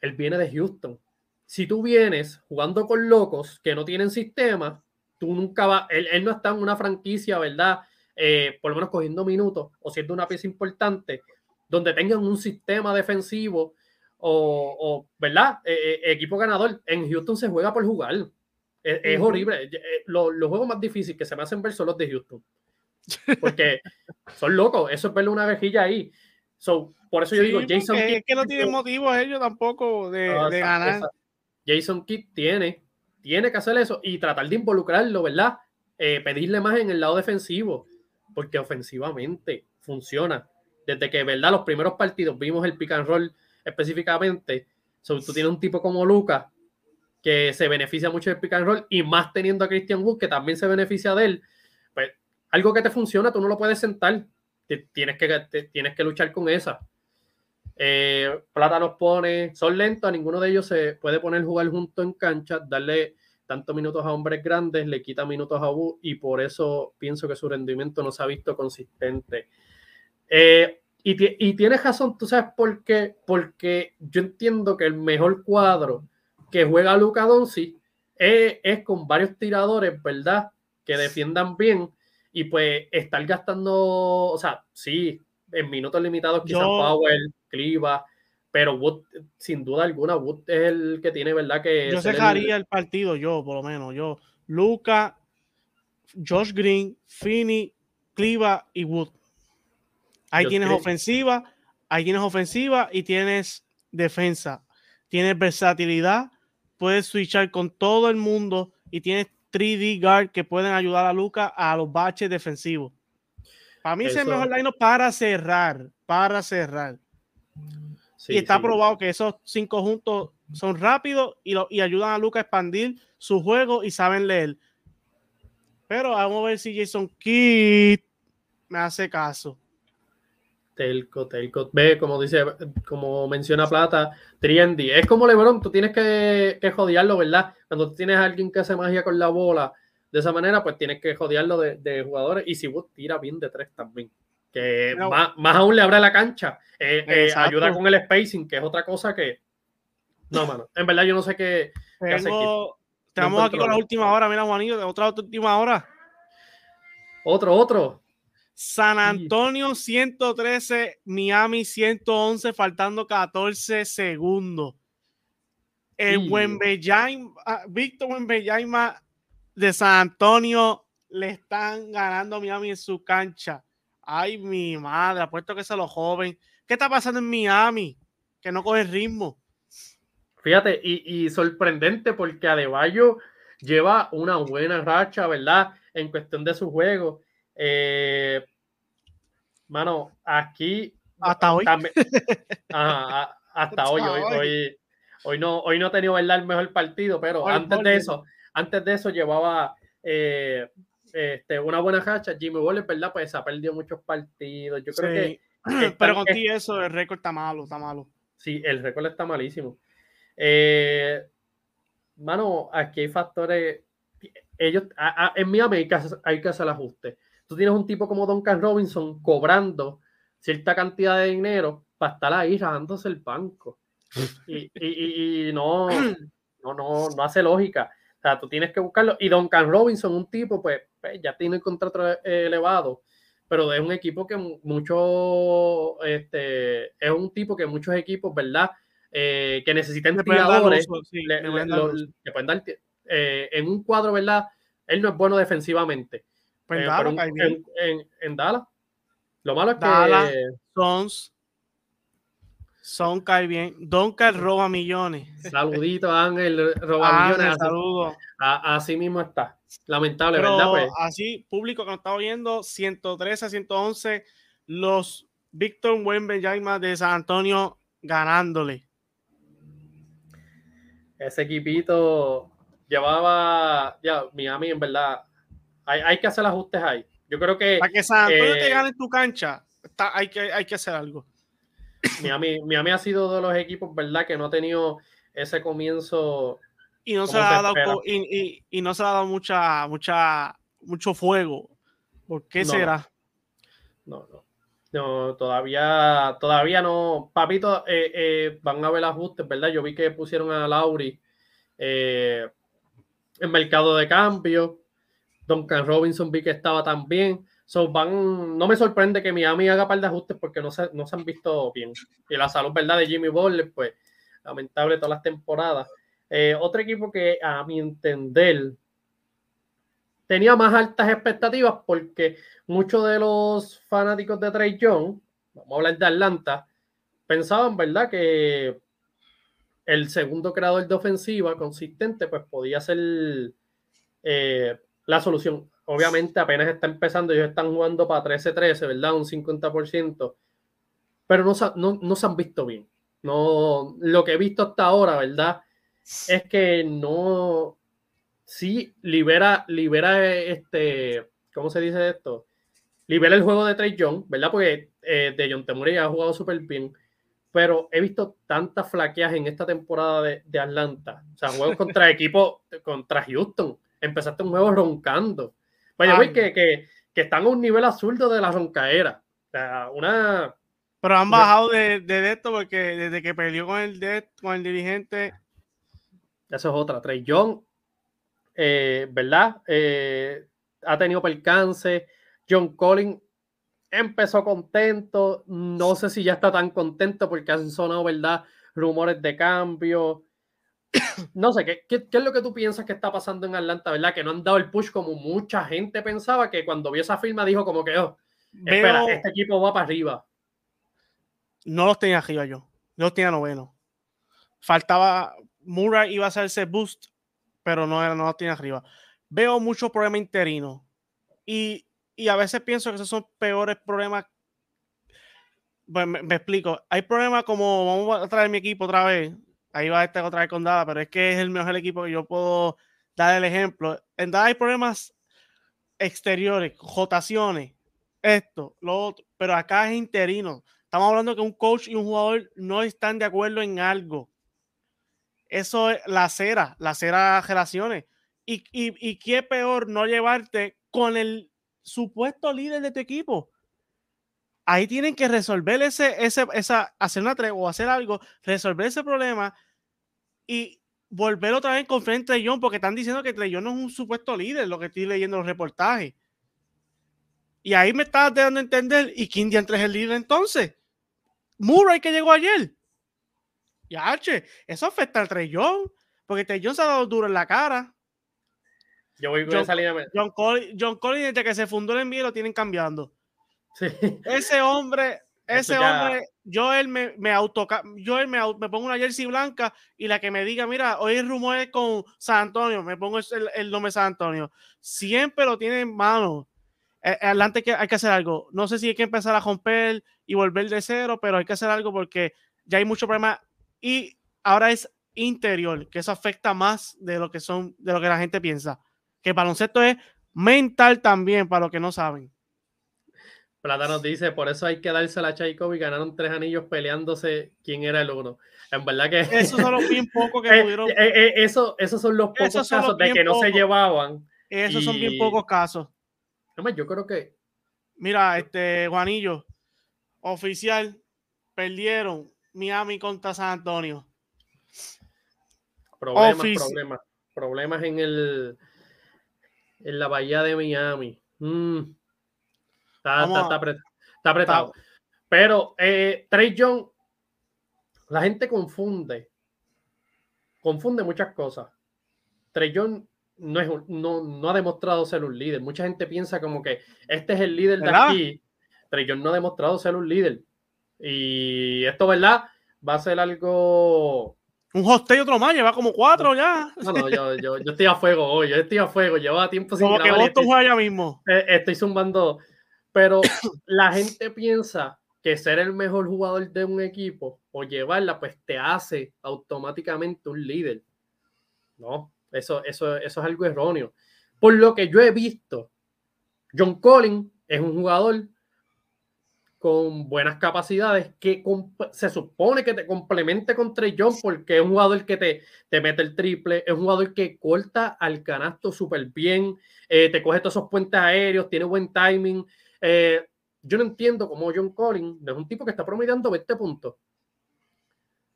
él viene de Houston. Si tú vienes jugando con locos que no tienen sistema, tú nunca vas, él, no está en una franquicia, ¿verdad? Eh, por lo menos cogiendo minutos o siendo una pieza importante, donde tengan un sistema defensivo o, ¿verdad? Eh, eh, equipo ganador. En Houston se juega por jugar. Es, horrible. Los, juegos más difíciles que se me hacen ver son los de Houston. Porque (laughs) son locos. Eso es verle una vejilla ahí. So, por eso yo digo, Jason. Es que no tienen motivos ellos tampoco de, ganar. Jason Kidd tiene, tiene que hacer eso y tratar de involucrarlo, ¿verdad? Eh, pedirle más en el lado defensivo, porque ofensivamente funciona. Desde que, ¿verdad? Los primeros partidos vimos el pick and roll específicamente. So, tú tienes un tipo como Lucas que se beneficia mucho del pick and roll y más teniendo a Christian Wood que también se beneficia de él. Pues algo que te funciona, tú no lo puedes sentar. tienes, que, tienes que luchar con esa. Eh, Plata nos pone, son lentos, a ninguno de ellos se puede poner jugar junto en cancha, darle tantos minutos a hombres grandes, le quita minutos a Wood y por eso pienso que su rendimiento no se ha visto consistente. Eh, y, tienes razón, tú sabes por qué, porque yo entiendo que el mejor cuadro que juega Luca Donsi es, es, con varios tiradores, ¿verdad? Que defiendan bien y pues estar gastando, o sea, sí, en minutos limitados quizás Power, Cliva, pero Wood, sin duda alguna, Wood es el que tiene, ¿verdad? Que yo dejaría el... partido, yo, por lo menos, yo, Luca, Josh Green, Finney, Cliva y Wood. Ahí tienes ofensiva, ahí tienes ofensiva y tienes defensa. Tienes versatilidad, puedes switchar con todo el mundo y tienes 3D guard que pueden ayudar a Luca a los baches defensivos. Para mí es el mejor line para cerrar, para cerrar. Y está probado que esos cinco juntos son rápidos y, y ayudan a Luca a expandir su juego y saben leer. Pero vamos a ver si Jason Kidd me hace caso. Telco, Telco. Ve, como dice, como menciona Plata, Triendi. Es como LeBron, tú tienes que, que jodearlo, ¿verdad? Cuando tienes a alguien que hace magia con la bola de esa manera, pues tienes que jodearlo de, jugadores. Y si vos tira bien de tres también. Que más, aún le abre la cancha. Eh, eh, ayuda con el spacing, que es otra cosa que. No, mano. En verdad, yo no sé qué. Estamos aquí con la última hora, mira, Juanito, otra última hora. Otro, otro. San Antonio 113, Miami 111, faltando 14 segundos. El ah, Víctor Wembeyaima de San Antonio le están ganando a Miami en su cancha. Ay, mi madre, apuesto que es a los jóvenes. ¿Qué está pasando en Miami? Que no coge ritmo. Fíjate, y, y sorprendente porque Adebayo lleva una buena racha, ¿verdad? En cuestión de su juego eh, mano, aquí. Hasta hoy. (laughs) hasta, hoy, hoy, hoy, no, hoy no he tenido ¿verdad? el mejor partido, pero antes de eso, antes de eso llevaba eh, este, una buena racha. Jimmy Waller, ¿verdad? Pues ha perdido muchos partidos. Yo creo que. (clears throat) pero contigo eso, el récord está malo, está malo. Sí, el récord está malísimo. Eh, mano, aquí hay factores ellos, en Miami hay que, hay que hacer ajuste. Tú tienes un tipo como Duncan Robinson cobrando cierta cantidad de dinero para estar ahí rajándose el banco. (laughs) Y, y, y, no, no, no, no hace lógica. O sea, tú tienes que buscarlo. Y Duncan Robinson, un tipo, pues, pues ya tiene el contrato elevado, pero es un equipo que mucho, este, es un tipo que muchos equipos, ¿verdad? Eh, que necesitan tiradores, pueden dar eh, en un cuadro, ¿verdad? Él no es bueno defensivamente. Pues eh, en, en, Dallas. Lo malo es que. Sons. Son cae bien. Donker roba millones. Saludito, Ángel, roba millones. Saludo. Así mismo está. Lamentable, ¿verdad? Pues? Así, público que nos estaba viendo, 113 a 111, los Víctor Wembanyama de San Antonio ganándole. Ese equipito llevaba, ya, Miami en verdad, hay, hay que hacer ajustes ahí. Yo creo que... Para que San Antonio te eh, gane en tu cancha, hay, que, hay que hacer algo. Miami, Miami ha sido de los equipos, ¿verdad? Que no ha tenido ese comienzo. Y no se, ha dado, y, y, no se ha dado mucha, mucha, mucho fuego. ¿Por qué será? No, no. No, todavía, todavía no. Papito, eh, eh, van a ver ajustes, ¿verdad? Yo vi que pusieron a Lauri eh, en mercado de cambio. Duncan Robinson vi que estaba también. So no me sorprende que Miami haga par de ajustes porque no se, no se han visto bien. Y la salud, ¿verdad? De Jimmy Butler, pues lamentable todas las temporadas. Eh, otro equipo que a mi entender tenía más altas expectativas porque muchos de los fanáticos de Trey Young, vamos a hablar de Atlanta, pensaban, ¿verdad? Que el segundo creador de ofensiva consistente, pues podía ser eh, la solución. Obviamente apenas está empezando, ellos están jugando para 13-13, ¿verdad? Un 50%, pero no, no, no, se han visto bien. No, lo que he visto hasta ahora, ¿verdad? Es que no, sí libera, libera este, ¿cómo se dice esto? Libera el juego de Trey Young, ¿verdad? Porque eh, de John Temuri ha jugado súper bien, pero he visto tantas flaqueas en esta temporada de, Atlanta. O sea, juegos contra (laughs) equipo, contra Houston empezaste un juego roncando. Vaya, güey, que, que, que, están a un nivel azuldo de la roncaera. O sea, una. Pero han bajado de, de, esto porque desde que peleó con el, de, con el dirigente. Eso es otra. Trey John, eh, ¿verdad? Eh, ha tenido percance. John Collins empezó contento. No sé si ya está tan contento porque han sonado, ¿verdad? Rumores de cambio no sé, ¿qué, ¿qué, es lo que tú piensas que está pasando en Atlanta, verdad? Que no han dado el push como mucha gente pensaba, que cuando vio esa firma dijo como que, oh, espera, este equipo va para arriba. No los tenía arriba yo, no los tenía noveno. Faltaba, Murray iba a hacerse boost, pero no, no los tenía arriba. Veo muchos problemas interinos y, y a veces pienso que esos son peores problemas pues me, explico. Hay problemas como vamos a traer mi equipo otra vez ahí va a estar otra vez con Dada, pero es que es el mejor equipo que yo puedo dar el ejemplo. En Dada hay problemas exteriores, jotaciones, esto, lo otro, pero acá es interino. Estamos hablando que un coach y un jugador no están de acuerdo en algo. Eso es la cera, la cera relaciones. Y, y, y qué peor no llevarte con el supuesto líder de tu equipo ahí tienen que resolver ese, ese, esa, hacer una tregua o hacer algo, resolver ese problema y volver otra vez con frente a John, porque están diciendo que Trey no es un supuesto líder, lo que estoy leyendo en los reportajes. Y ahí me estás dando a entender, ¿y quién diantre es el líder entonces? Murray que llegó ayer. Ya, che, eso afecta al Trey porque Trey se ha dado duro en la cara. Yo voy con John, John, John Collins, desde que se fundó el envío, lo tienen cambiando. Sí. Ese hombre ese hombre, yo él me, me auto, yo él me, me, pongo una jersey blanca y la que me diga, mira, hoy el rumor es con San Antonio, me pongo el, el nombre San Antonio. Siempre lo tiene en mano. Eh, adelante que hay que hacer algo. No sé si hay que empezar a romper y volver de cero, pero hay que hacer algo porque ya hay mucho problema y ahora es interior, que eso afecta más de lo que son, de lo que la gente piensa. Que el baloncesto es mental también, para los que no saben. Plata nos dice, por eso hay que darse a Chaikov y ganaron tres anillos peleándose quién era el uno. En verdad que... Esos son los bien pocos que (laughs) eh, pudieron... Eh, eh, eso, esos son los pocos casos de que no se llevaban. Esos son bien pocos casos. yo creo que. Mira, este Juanillo, oficial, perdieron Miami contra San Antonio. Problemas, problemas. Problemas en el en la bahía de Miami. Mm. Está, apretado. Pero eh, Trey Young, la gente confunde. Confunde muchas cosas. Trey Young no, es no, no, ha demostrado ser un líder. Mucha gente piensa como que este es el líder de aquí. Trey Young no ha demostrado ser un líder. Y esto, ¿verdad? Va a ser algo un hostel y otro más, lleva como cuatro ya. No, no, yo, yo, yo estoy a fuego hoy, yo estoy a fuego, lleva tiempo sin Como que Boston juega ya mismo. Eh, estoy zumbando, pero la gente piensa que ser el mejor jugador de un equipo o llevarla, pues te hace automáticamente un líder. No, eso, eso, eso es algo erróneo. Por lo que yo he visto, John Collins es un jugador con buenas capacidades que se supone que te complemente con Trey John porque es un jugador que te, te mete el triple, es un jugador que corta al canasto súper bien, eh, te coge todos esos puentes aéreos, tiene buen timing. Eh, yo no entiendo cómo John Collins es un tipo que está promediando 20 puntos.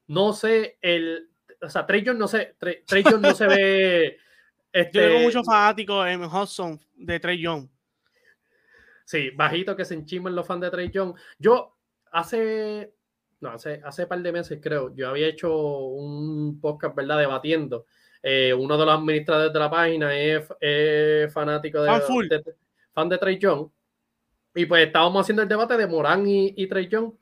No sé, el, o sea, Trey John no sé, Trey, John no se ve. (laughs) Este, yo tengo muchos fanáticos en Hudson de Trey Young Sí, bajito que se enchiman los fans de Trey Young. Yo hace, no, hace, hace par de meses creo, yo había hecho un podcast, ¿verdad? Debatiendo. Eh, uno de los administradores de la página es, fanático de, fan, de, Trey Young. Y pues estábamos haciendo el debate de Morán y, y Trey Young.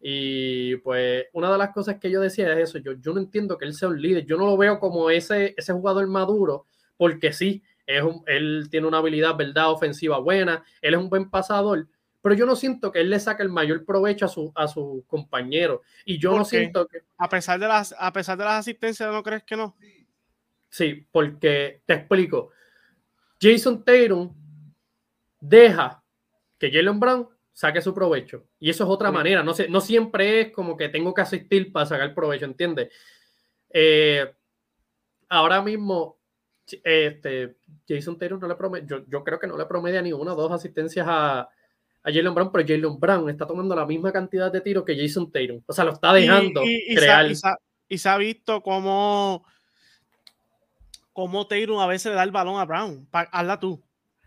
Y pues una de las cosas que yo decía es eso, yo, yo no entiendo que él sea un líder, yo no lo veo como ese, ese jugador maduro, porque sí, él tiene una habilidad, ¿verdad? Ofensiva buena, él es un buen pasador, pero yo no siento que él le saque el mayor provecho a su, a su compañero. Y yo no siento que... A pesar, de las, a pesar de las asistencias, ¿no crees que no? Sí, porque te explico. Jason Tatum deja que Jalen Brown saque su provecho. Y eso es otra manera. No, sé, no siempre es como que tengo que asistir para sacar provecho, ¿entiendes? Eh, ahora mismo este, Jason Taylor no le promete, yo, yo, creo que no le promedia ni una o dos asistencias a, a Jalen Brown, pero Jalen Brown está tomando la misma cantidad de tiros que Jason Taylor. O sea, lo está dejando y, crear. Y se, ha visto cómo, cómo Taylor a veces le da el balón a Brown. hazla tú.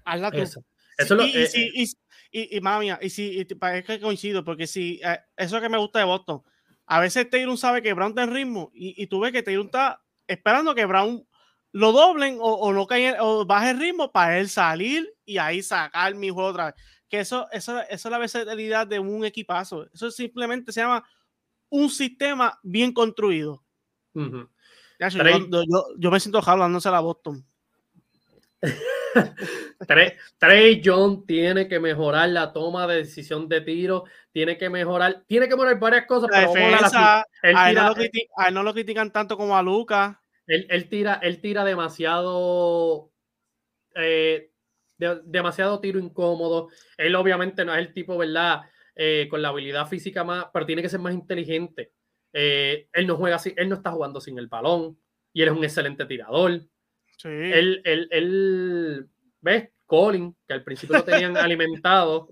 Hazla tú. Eso. Eso y, lo, y, y, y, mami, y si, es que coincido, porque si eh, eso es que me gusta de Boston. A veces Taylor sabe que Brown está en ritmo y, tú ves que Taylor está esperando que Brown lo doblen o, o no caen, o baje el ritmo para él salir y ahí sacar mi juego otra vez. Que eso, eso, eso es la versatilidad de un equipazo. Eso simplemente se llama un sistema bien construido. yo, me siento hablándose a la Boston. (laughs) (laughs) Trey, John tiene que mejorar la toma de decisión de tiro, tiene que mejorar, tiene que mejorar varias cosas. La defensa, a, él no lo critican tanto como a Lucas. Él, tira, él tira demasiado. Eh, demasiado tiro incómodo. Él obviamente no es el tipo, ¿verdad? Eh, con la habilidad física más, pero tiene que ser más inteligente. Eh, él no juega así, él no está jugando sin el balón y él es un excelente tirador. Sí. Él, él, él, ¿ves? Colin, que al principio lo tenían (laughs) alimentado,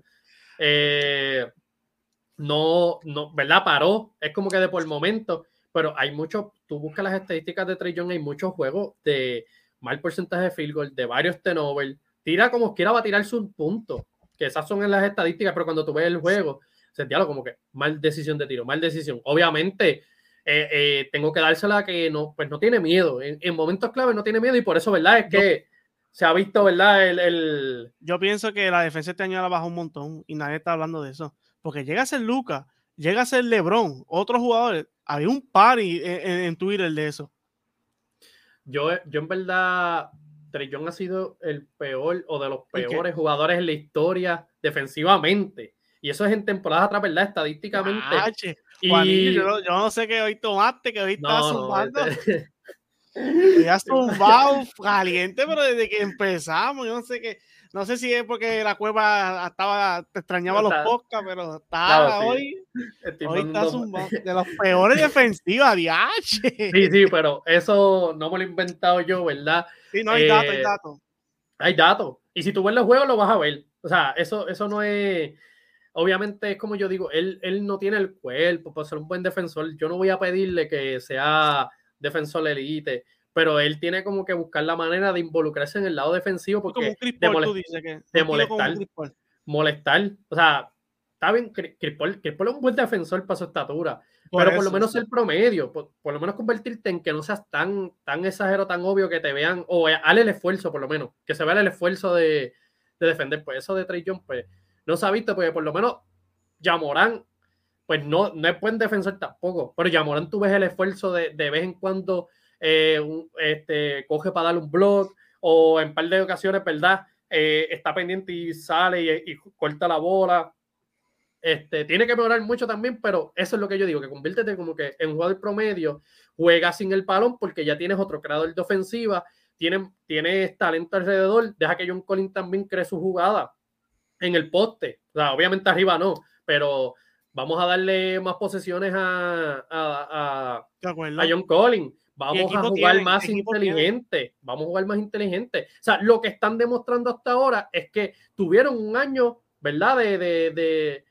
no, no, ¿verdad? Paró. Es como que de por el momento pero hay muchos, tú buscas las estadísticas de Trey Young, hay muchos juegos de mal porcentaje de field goal, de varios turnovers, tira como quiera va a tirar sus puntos, que esas son las estadísticas, pero cuando tú ves el juego, se como que mal decisión de tiro, mal decisión. Obviamente, eh, eh, tengo que dársela que no, pues no tiene miedo, en, momentos clave no tiene miedo y por eso, ¿verdad? Es que se ha visto, ¿verdad? El, Yo pienso que la defensa este año la bajó un montón y nadie está hablando de eso, porque llega a ser Lucas, llega a ser LeBron, otros jugadores, había un party en, Twitter de eso. Yo, yo en verdad, Trellón ha sido el peor o de los peores jugadores en la historia defensivamente. Y eso es en temporada atrás, ¿verdad? Estadísticamente. Y... yo, no sé qué hoy tomaste, que hoy estás zumbando. Este... ya zumbado caliente, pero desde que empezamos, yo no sé qué. No sé si es porque la cueva estaba, te extrañaba los podcasts, pero está hoy, hoy está de los peores (laughs) defensivas, H. Sí, sí, pero eso no me lo he inventado yo, ¿verdad? Sí, no hay dato, hay eh, dato. Hay datos. Y si tú ves los juegos, lo vas a ver. O sea, eso, eso no es. Obviamente, es como yo digo, él, él no tiene el cuerpo para ser un buen defensor. Yo no voy a pedirle que sea defensor elite, pero él tiene como que buscar la manera de involucrarse en el lado defensivo porque de, molestar, molestar, o sea, está bien, Chris Paul, es un buen defensor para su estatura, pero por lo menos el promedio, por, lo menos convertirte en que no seas tan, tan exagero, tan obvio que te vean, o hale el esfuerzo por lo menos, que se vea el esfuerzo de, de defender, pues eso de Trey Young, pues no se ha visto, porque por lo menos Yamorán, pues no, no es buen defensor tampoco, pero Yamorán tú ves el esfuerzo de, de vez en cuando eh, este, coge para darle un blog o en par de ocasiones, ¿verdad? Eh, está pendiente y sale y, corta la bola. Este, tiene que mejorar mucho también, pero eso es lo que yo digo, que conviértete como que en jugador promedio, juega sin el balón porque ya tienes otro creador de ofensiva, tienes, tienes talento alrededor, deja que John Collins también cree su jugada en el poste. O sea, obviamente arriba no, pero vamos a darle más posesiones a, a, a John Collins. Vamos a jugar más inteligente. Vamos a jugar más inteligente. O sea, lo que están demostrando hasta ahora es que tuvieron un año, ¿verdad? De, de,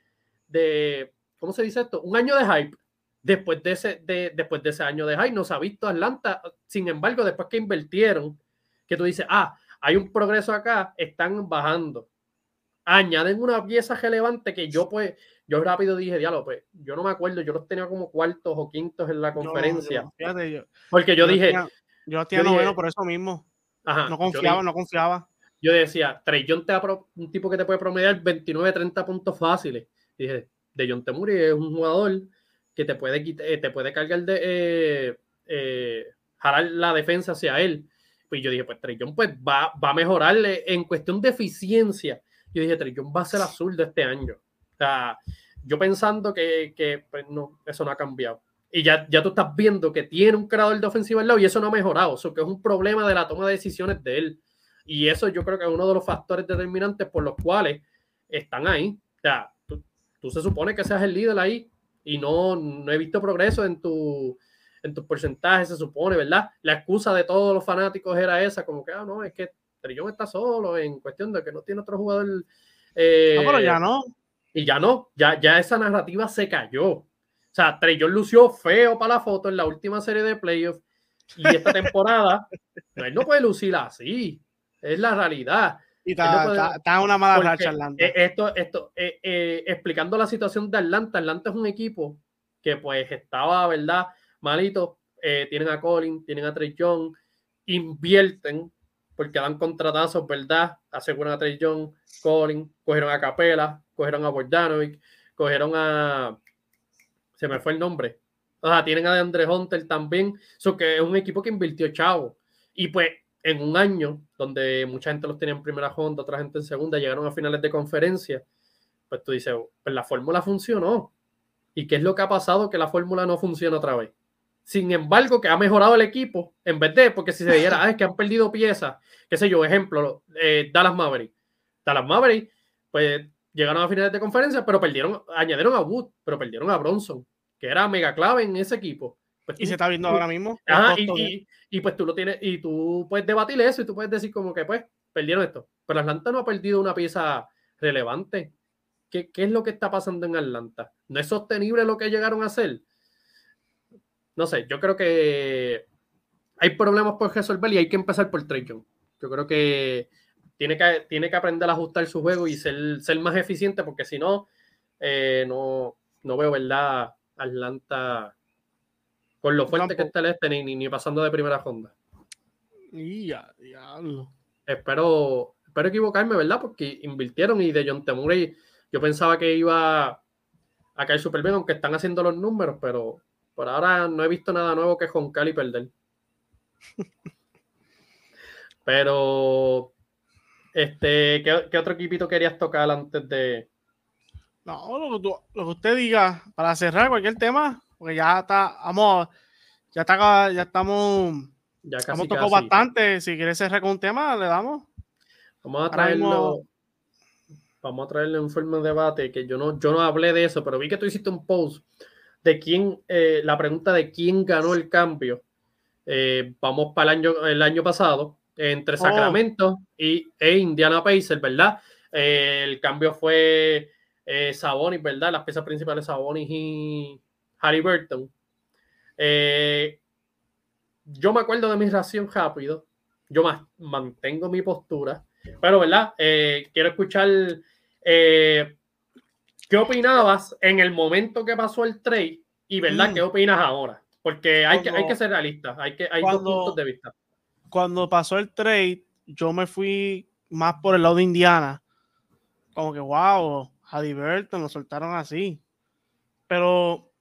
de, ¿cómo se dice esto? Un año de hype. Después de, ese, de, después de ese año de hype, no se ha visto Atlanta. Sin embargo, después que invirtieron, que tú dices, ah, hay un progreso acá, están bajando. Añaden una pieza relevante que yo, pues, yo rápido dije, diálogo, pues yo no me acuerdo, yo los tenía como cuartos o quintos en la conferencia. porque yo, dije. yo los tenía noveno por eso mismo. no confiaba, no confiaba. Yo decía, Trey John te un tipo que te puede promediar 29, 30 puntos fáciles. dije, De John Temuri es un jugador que te puede, eh, te puede cargar de. Eh, eh, jalar la defensa hacia él. Pues yo dije, pues Trey John pues, va, va a mejorarle en cuestión de eficiencia. Yo dije, Trey va a ser azul de este año. O sea, yo pensando que, que pues no, eso no ha cambiado. Y ya, ya tú estás viendo que tiene un creador de ofensiva al lado y eso no ha mejorado. Eso que es un problema de la toma de decisiones de él. Y eso yo creo que es uno de los factores determinantes por los cuales están ahí. O sea, tú, tú se supone que seas el líder ahí y no, no he visto progreso en tu en tus porcentajes, se supone, ¿verdad? La excusa de todos los fanáticos era esa, como que, ah, no, es que Trillón está solo en cuestión de que no tiene otro jugador. Eh, no, pero ya no. Y ya no, ya, ya esa narrativa se cayó. O sea, Trellón lució feo para la foto en la última serie de playoffs y esta temporada, (laughs) él no puede lucir así. Es la realidad. Y está, una mala racha Atlanta. E, esto, esto, eh, eh, explicando la situación de Atlanta, Atlanta es un equipo que pues estaba, ¿verdad? Malito. Eh, tienen a Colin, tienen a Trey Young, invierten porque dan contratazos, ¿verdad? Aseguran a Trey Young, Colin, cogieron a Capela, cogieron a Bordanovic, cogieron a. Se me fue el nombre. O sea, tienen a Andre Hunter también. Eso que es un equipo que invirtió chavo. Y pues en un año donde mucha gente los tenía en primera ronda, otra gente en segunda, llegaron a finales de conferencia, pues tú dices, pues la fórmula funcionó. ¿Y qué es lo que ha pasado? Que la fórmula no funciona otra vez. Sin embargo, que ha mejorado el equipo, en vez de, porque si se diera, (laughs) ah, es que han perdido piezas, qué sé yo, ejemplo, eh, Dallas Maverick. Dallas Maverick, pues llegaron a finales de conferencia, pero perdieron, añadieron a Wood, pero perdieron a Bronson, que era mega clave en ese equipo. Pues y se está viendo ahora mismo. y, pues tú lo tienes, y tú puedes debatir eso y tú puedes decir como que pues perdieron esto. Pero Atlanta no ha perdido una pieza relevante. ¿Qué, ¿Qué, es lo que está pasando en Atlanta? ¿No es sostenible lo que llegaron a hacer? No sé, yo creo que hay problemas por resolver y hay que empezar por Trey Yo creo que tiene que, tiene que aprender a ajustar su juego y ser, ser más eficiente, porque si no, eh, no, no veo, ¿verdad? Atlanta con lo fuerte que está el este, ni, ni, pasando de primera ronda. Ya, diablo. Espero, espero equivocarme, ¿verdad? Porque invirtieron y de John Temurey yo pensaba que iba a caer súper bien, aunque están haciendo los números, pero por ahora no he visto nada nuevo que Joncal y perder. (laughs) pero este, ¿qué, otro equipito querías tocar antes de.? No, lo que, usted diga, para cerrar cualquier tema, porque ya está, vamos, ya está, ya estamos, ya casi, hemos tocado bastante. Si quieres cerrar con un tema, le damos. Vamos a traerlo. Vamos a traerle un forma de debate que yo no, yo no hablé de eso, pero vi que tú hiciste un post de quién, eh, la pregunta de quién ganó el cambio. Eh, vamos para el año, el año pasado, entre oh. Sacramento y, e Indiana Pacers, ¿verdad? Eh, el cambio fue Sabonis, ¿verdad? Las piezas principales Sabonis y Harry Burton. Eh, yo me acuerdo de mi ración rápido. Yo más, mantengo mi postura. Pero, ¿verdad? Quiero escuchar qué opinabas en el momento que pasó el trade y, ¿verdad? Mm. ¿Qué opinas ahora? Porque hay, que, hay que ser realistas. Hay, que, hay dos puntos de vista. Cuando pasó el trade, yo me fui más por el lado de Indiana. Como que, wow, Burton lo soltaron así. Pero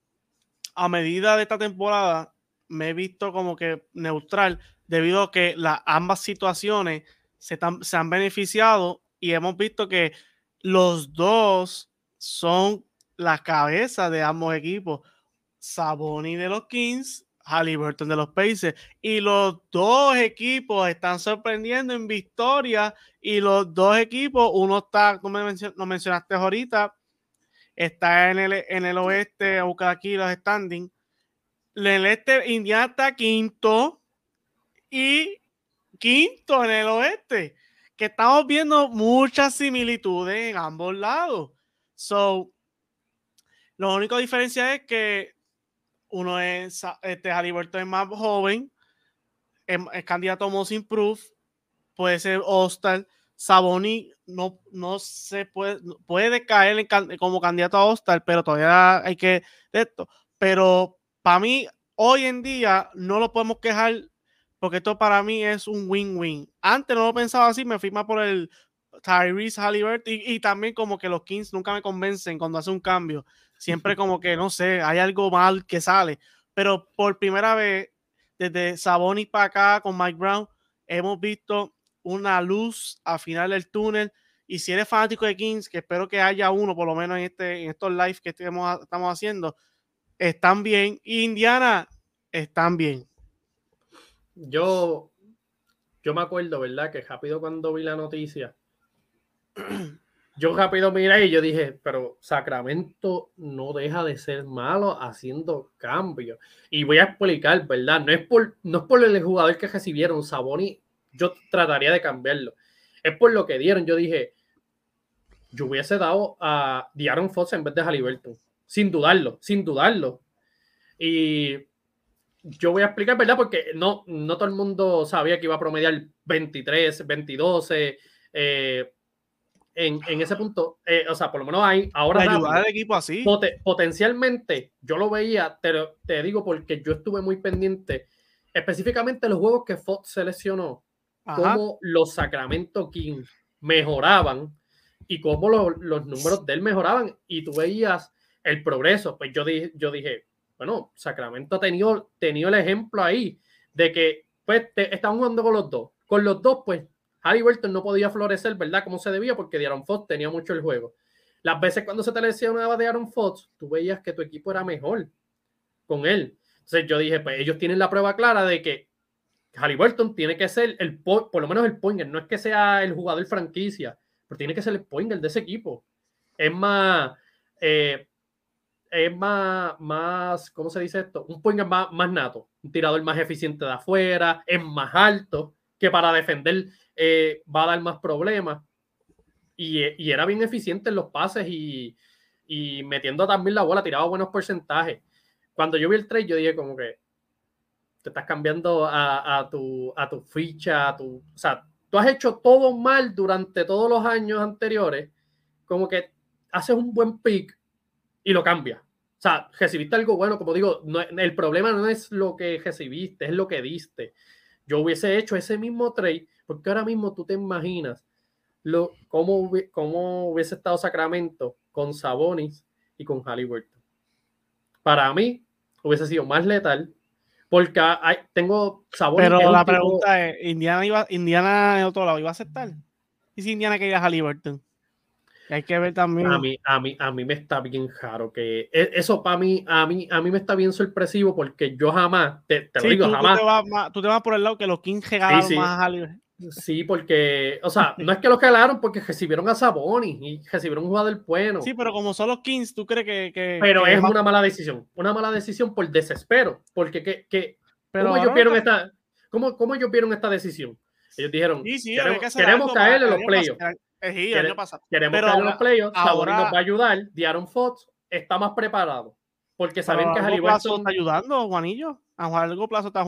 a medida de esta temporada me he visto como que neutral debido a que las ambas situaciones se, se han beneficiado y hemos visto que los dos son la cabeza de ambos equipos. Saboni de los Kings, Halliburton de los Pacers. Y los dos equipos están sorprendiendo en victoria. Y los dos equipos, uno está, como lo mencionaste ahorita, está en el, en el oeste, a buscar aquí los standings. En el este, Indiana está quinto y quinto en el oeste. Que estamos viendo muchas similitudes en ambos lados. So, la única diferencia es que uno es, este, Halliburton es más joven, es, candidato a Most Improved, puede ser All-Star. Saboni no, no se puede, puede caer como candidato a All-Star, pero todavía hay que esto. Pero para mí, hoy en día, no lo podemos quejar porque esto para mí es un win-win. Antes no lo pensaba así, me más por el Tyrese Halliburton y, y, también como que los Kings nunca me convencen cuando hace un cambio. Siempre (laughs) como que, no sé, hay algo mal que sale. Pero por primera vez, desde Sabonis para acá con Mike Brown, hemos visto una luz al final del túnel. Y si eres fanático de Kings, que espero que haya uno por lo menos en, este, en estos lives que estamos, estamos haciendo, están bien. Y Indiana, están bien. Yo, yo me acuerdo, ¿verdad? Que rápido cuando vi la noticia, (clears throat) yo rápido miré y yo dije, pero Sacramento no deja de ser malo haciendo cambios. Y voy a explicar, ¿verdad? No es por, no es por el jugador que recibieron, Saboni, yo trataría de cambiarlo. Es por lo que dieron. Yo dije, yo hubiese dado a Diaron Fox en vez de Halliburton. Sin dudarlo, sin dudarlo. Y yo voy a explicar, ¿verdad? Porque no, no todo el mundo sabía que iba a promediar 23, 22, eh, en, ese punto, eh, o sea, por lo menos hay ahora. Ayudar al equipo así. potencialmente, yo lo veía, te, te digo porque yo estuve muy pendiente, específicamente los juegos que Fox seleccionó, cómo los Sacramento Kings mejoraban y cómo los números de él mejoraban y tú veías el progreso. Pues yo dije, yo dije bueno, Sacramento ha tenido, tenido el ejemplo ahí de que pues te, están jugando con los dos. Con los dos, pues Harry Burton no podía florecer, ¿verdad? Como se debía, porque Aaron Fox tenía mucho el juego. Las veces cuando se te lesionaba de Aaron Fox, tú veías que tu equipo era mejor con él. Entonces yo dije, pues ellos tienen la prueba clara de que Halliburton tiene que ser el, por lo menos el pointer, no es que sea el jugador franquicia, pero tiene que ser el pointer de ese equipo. Es más, eh, es más, más, ¿cómo se dice esto? Un pointer más nato, un tirador más eficiente de afuera, es más alto, que para defender eh, va a dar más problemas. Y, era bien eficiente en los pases y, y, metiendo también la bola, tiraba buenos porcentajes. Cuando yo vi el trade, yo dije como que te estás cambiando a, a, tu, a tu ficha, a tu, o sea, tú has hecho todo mal durante todos los años anteriores, como que haces un buen pick y lo cambias. O sea, recibiste algo bueno, como digo, no, el problema no es lo que recibiste, es lo que diste yo hubiese hecho ese mismo trade, porque ahora mismo tú te imaginas lo, cómo, cómo hubiese estado Sacramento con Sabonis y con Halliburton. Para mí, hubiese sido más letal, porque hay, tengo Sabonis. Pero la pregunta es: ¿Indiana, iba, ¿Indiana en otro lado iba a aceptar? ¿Y si Indiana quería Halliburton? Hay que ver también. A mí, a mí, a mí me está bien raro que e, eso para mí, a mí, a mí me está bien sorpresivo porque yo jamás, te, lo digo, jamás. Tú te, vas, por el lado que los Kings llegaron más a Sí, porque, o sea, no es que los calaron porque recibieron a Sabonis y recibieron un jugador bueno. Sí, pero como son los Kings, ¿tú crees que. pero es una mala decisión. Una mala decisión por desespero. Porque, que, que pero ¿cómo, ellos vieron esta, cómo, ¿cómo ellos vieron esta decisión? Ellos dijeron, Sí, sí, queremos, queremos caer en los playoffs. Pas- eh, sí, el Quere- año pasado. Queremos Pero los ahora- playoffs. Sabonis ahora- nos va a ayudar. Diaron Fox está más preparado. Porque saben que Halliburton... está ayudando, Juanillo. A largo plazo está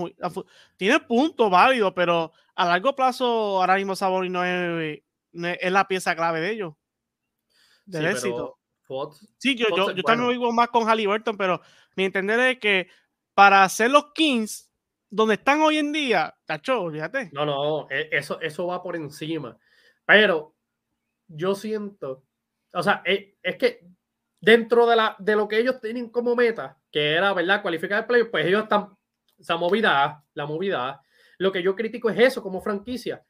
tiene puntos válidos, pero a largo plazo ahora mismo Sabonis no es, no es, es la pieza clave de ellos. Del Sí, pero éxito. Fox- Sí, yo, Fox yo, es yo también bueno. vivo más con Halliburton, pero mi entender es que para hacer los Kings, donde están hoy en día, tacho, fíjate. No, no, e- eso, eso va por encima. Pero yo siento, o sea, e- es, que dentro de, la, de lo que ellos tienen como meta, que era, ¿verdad? Cualificar el playoff, pues ellos están, esa movida, la movida. Lo que yo critico es eso como franquicia.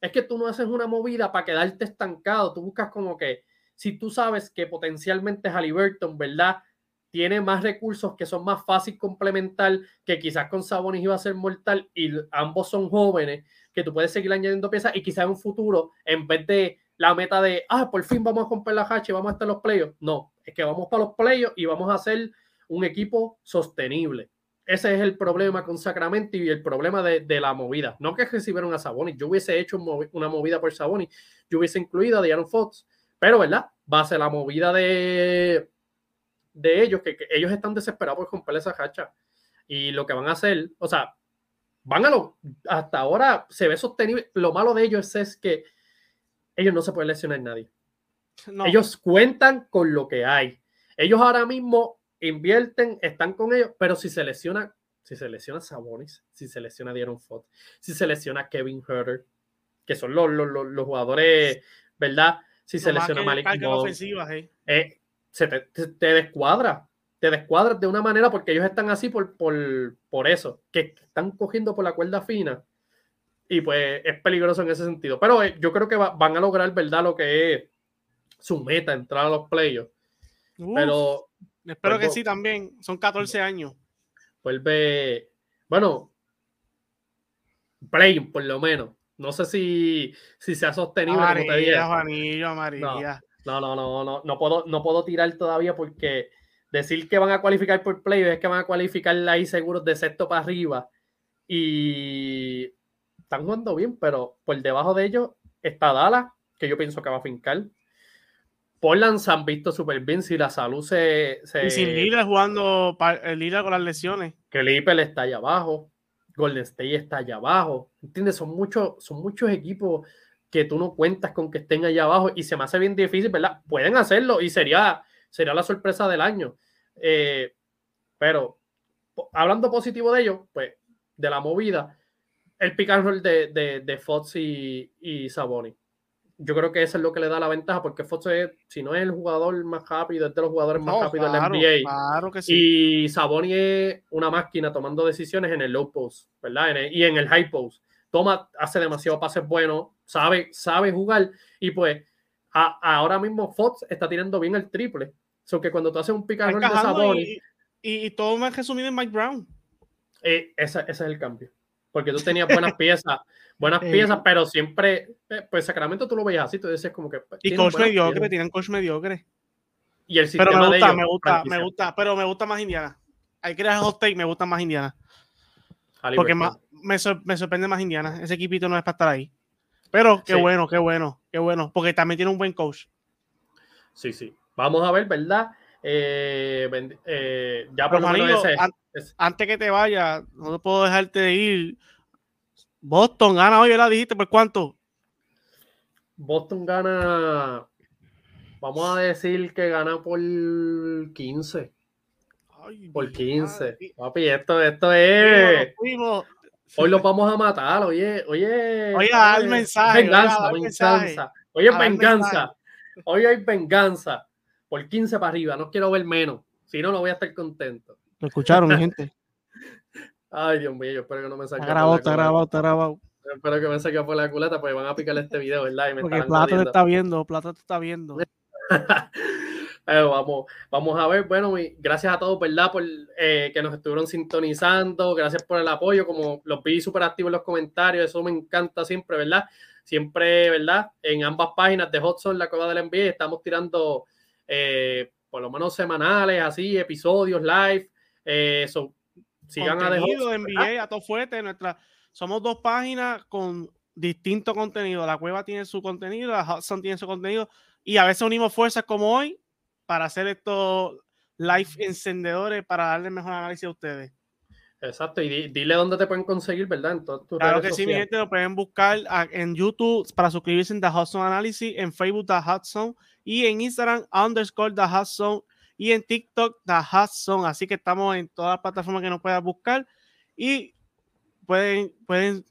Es que tú no haces una movida para quedarte estancado, tú buscas como que, si tú sabes que potencialmente Halliburton, ¿verdad? Tiene más recursos que son más fácil complementar, que quizás con Sabonis iba a ser mortal y ambos son jóvenes, que tú puedes seguir añadiendo piezas y quizás en un futuro, en vez de la meta de, ah, por fin vamos a romper la hacha y vamos a estar en los playoffs, no, es que vamos para los playoffs y vamos a hacer un equipo sostenible. Ese es el problema con Sacramento y el problema de, de la movida. No que recibieron a Sabonis, yo hubiese hecho una movida por Sabonis, yo hubiese incluido a Diaron Fox, pero, ¿verdad? Va a ser la movida de, de ellos, que, ellos están desesperados por romper esa hacha. Y lo que van a hacer, o sea, van a lo, hasta ahora se ve sostenible. Lo malo de ellos es que ellos no se pueden lesionar nadie. No, Ellos cuentan con lo que hay. Ellos ahora mismo invierten, están con ellos, pero si se lesiona, si se lesiona Sabonis, si se lesiona Dieron Fox, si se lesiona Kevin Herter, que son los, los, los, los jugadores, ¿verdad? Si se lesiona Malik eh. eh, se te, te- te descuadra, te descuadras de una manera porque ellos están así por, por, por eso, que están cogiendo por la cuerda fina y pues es peligroso en ese sentido. Pero eh, yo creo que va- van a lograr, ¿verdad? Lo que es su meta, entrar a los playoffs. Pero espero que sí también. Son 14 años. vuelve, bueno, play por lo menos. No sé si, si sea sostenible, como te dije. Amarilla, Juanillo, amarilla. No, no, no, no, no puedo, no puedo tirar todavía porque decir que van a cualificar por play es que van a cualificar ahí seguros de sexto para arriba y están jugando bien, pero por debajo de ellos está Dallas, que yo pienso que va a fincar. Portland se han visto súper bien si la salud se... se Y sin Lillard jugando el Lillard con las lesiones. Clipper está allá abajo, Golden State está allá abajo, ¿entiendes? Son muchos, son muchos equipos que tú no cuentas con que estén allá abajo y se me hace bien difícil, ¿verdad? Pueden hacerlo y sería, sería la sorpresa del año. Eh, pero hablando positivo de ellos, pues de la movida, el pick and roll de, de, de Fox y, y Sabonis. Yo creo que eso es lo que le da la ventaja porque Fox es, si no es el jugador más rápido, es de los jugadores más No, rápidos claro, de la NBA. claro que sí. Y Sabonis es una máquina tomando decisiones en el low post, ¿verdad? En el- y en el high post. Toma, hace demasiado pases buenos, sabe, sabe jugar. Y pues a- ahora mismo Fox está tirando bien el triple. So que cuando tú haces un pick and roll de Sabonis, y, y, y todo me ha resumido en Mike Brown. eh, ese, ese es el cambio. Porque tú tenías buenas (laughs) piezas, buenas piezas, pero siempre, eh, pues Sacramento tú lo veías así, tú decías como que. pues, Y coach mediocre, piezas. tienen coach mediocre. Y el Pero sistema me de gusta, ellos, me gusta, franquicia. me gusta, pero me gusta más Indiana. Hay que crear hot take, me gusta más Indiana. Halliburton. Porque más, me, sor- me sorprende más Indiana. Ese equipito no es para estar ahí. Pero qué Sí. bueno, qué bueno, qué bueno. Porque también tiene un buen coach. Sí, sí. Vamos a ver, ¿verdad? Eh, eh, ya por lo menos an- Antes que te vaya, no puedo dejarte de ir. Boston gana hoy, ¿verdad? Dijiste, ¿por cuánto? Boston gana. Vamos a decir que gana por 15. Ay, Por mi 15. madre. Papi, esto, esto es. fuimos. Hoy lo vamos a matar. Oye, oye. Oye, a dar oye, mensaje, oye, Venganza, venganza. dar venganza. Hoy hay venganza. Por 15 para arriba. No quiero ver menos. Si no, no voy a estar contento. Lo escucharon, mi (laughs) gente. Ay, Dios mío, yo espero que no me Está saquen grabado, está grabado, está grabado. Espero que me saquen por la culata porque van a picarle este video, ¿verdad? Y me Porque Plata te está viendo, Plata te está viendo. Pero (laughs) vamos, vamos a ver, bueno, y gracias a todos, ¿verdad? Por eh, que nos estuvieron sintonizando, gracias por el apoyo, como los vi súper activos en los comentarios, eso me encanta siempre, ¿verdad? Siempre, ¿verdad? En ambas páginas de Hudson, la cueva del NBA, estamos tirando eh, por lo menos semanales, así, episodios live, eh, so, sigan a Contenido ¿verdad? NBA a todo fuerte. Nuestra, somos dos páginas con distinto contenido. La cueva tiene su contenido, la Hudson tiene su contenido, y a veces unimos fuerzas como hoy para hacer estos live encendedores para darle mejor análisis a ustedes. Exacto, y dile dónde te pueden conseguir, ¿verdad? claro que sí, mi gente, lo pueden buscar en YouTube para suscribirse en The Hudson Analysis, en Facebook The Hudson y en Instagram underscore The Hudson y en TikTok The Hudson. Así que estamos en todas las plataformas que nos puedan buscar y pueden, pueden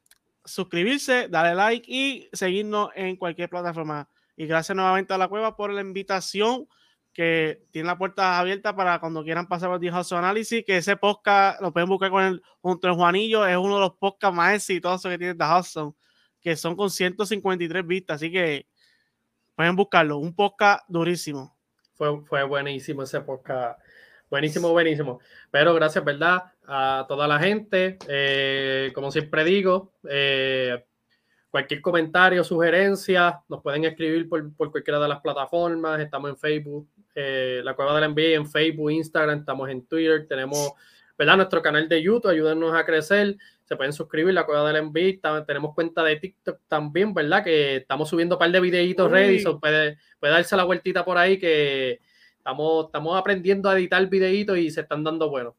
suscribirse, darle like y seguirnos en cualquier plataforma. Y gracias nuevamente a la cueva por la invitación que tiene la puerta abierta para cuando quieran pasar por The Hudson Analysis, que ese podcast lo pueden buscar con el, junto al Juanillo, es uno de los podcasts más exitosos que tiene The Hudson, que son con 153 vistas, así que pueden buscarlo, un podcast durísimo. Fue, fue buenísimo ese podcast, buenísimo, buenísimo. Pero gracias, ¿verdad? A toda la gente, eh, como siempre digo, eh, cualquier comentario, sugerencia, nos pueden escribir por, por, cualquiera de las plataformas. Estamos en Facebook, eh, la Cueva del NBA en Facebook, Instagram, estamos en Twitter, tenemos ¿verdad? nuestro canal de YouTube, ayúdenos a crecer, se pueden suscribir, la Cueva del NBA, tenemos cuenta de TikTok también, ¿verdad? Que estamos subiendo un par de videitos ready, puede, puede darse la vueltita por ahí que estamos, estamos aprendiendo a editar videitos y se están dando buenos.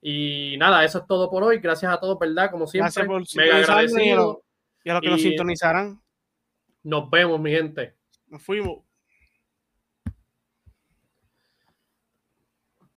Y nada, eso es todo por hoy. Gracias a todos, ¿verdad? Como siempre, mega agradecido. Y a los que nos sintonizarán. Nos vemos, mi gente. Nos fuimos.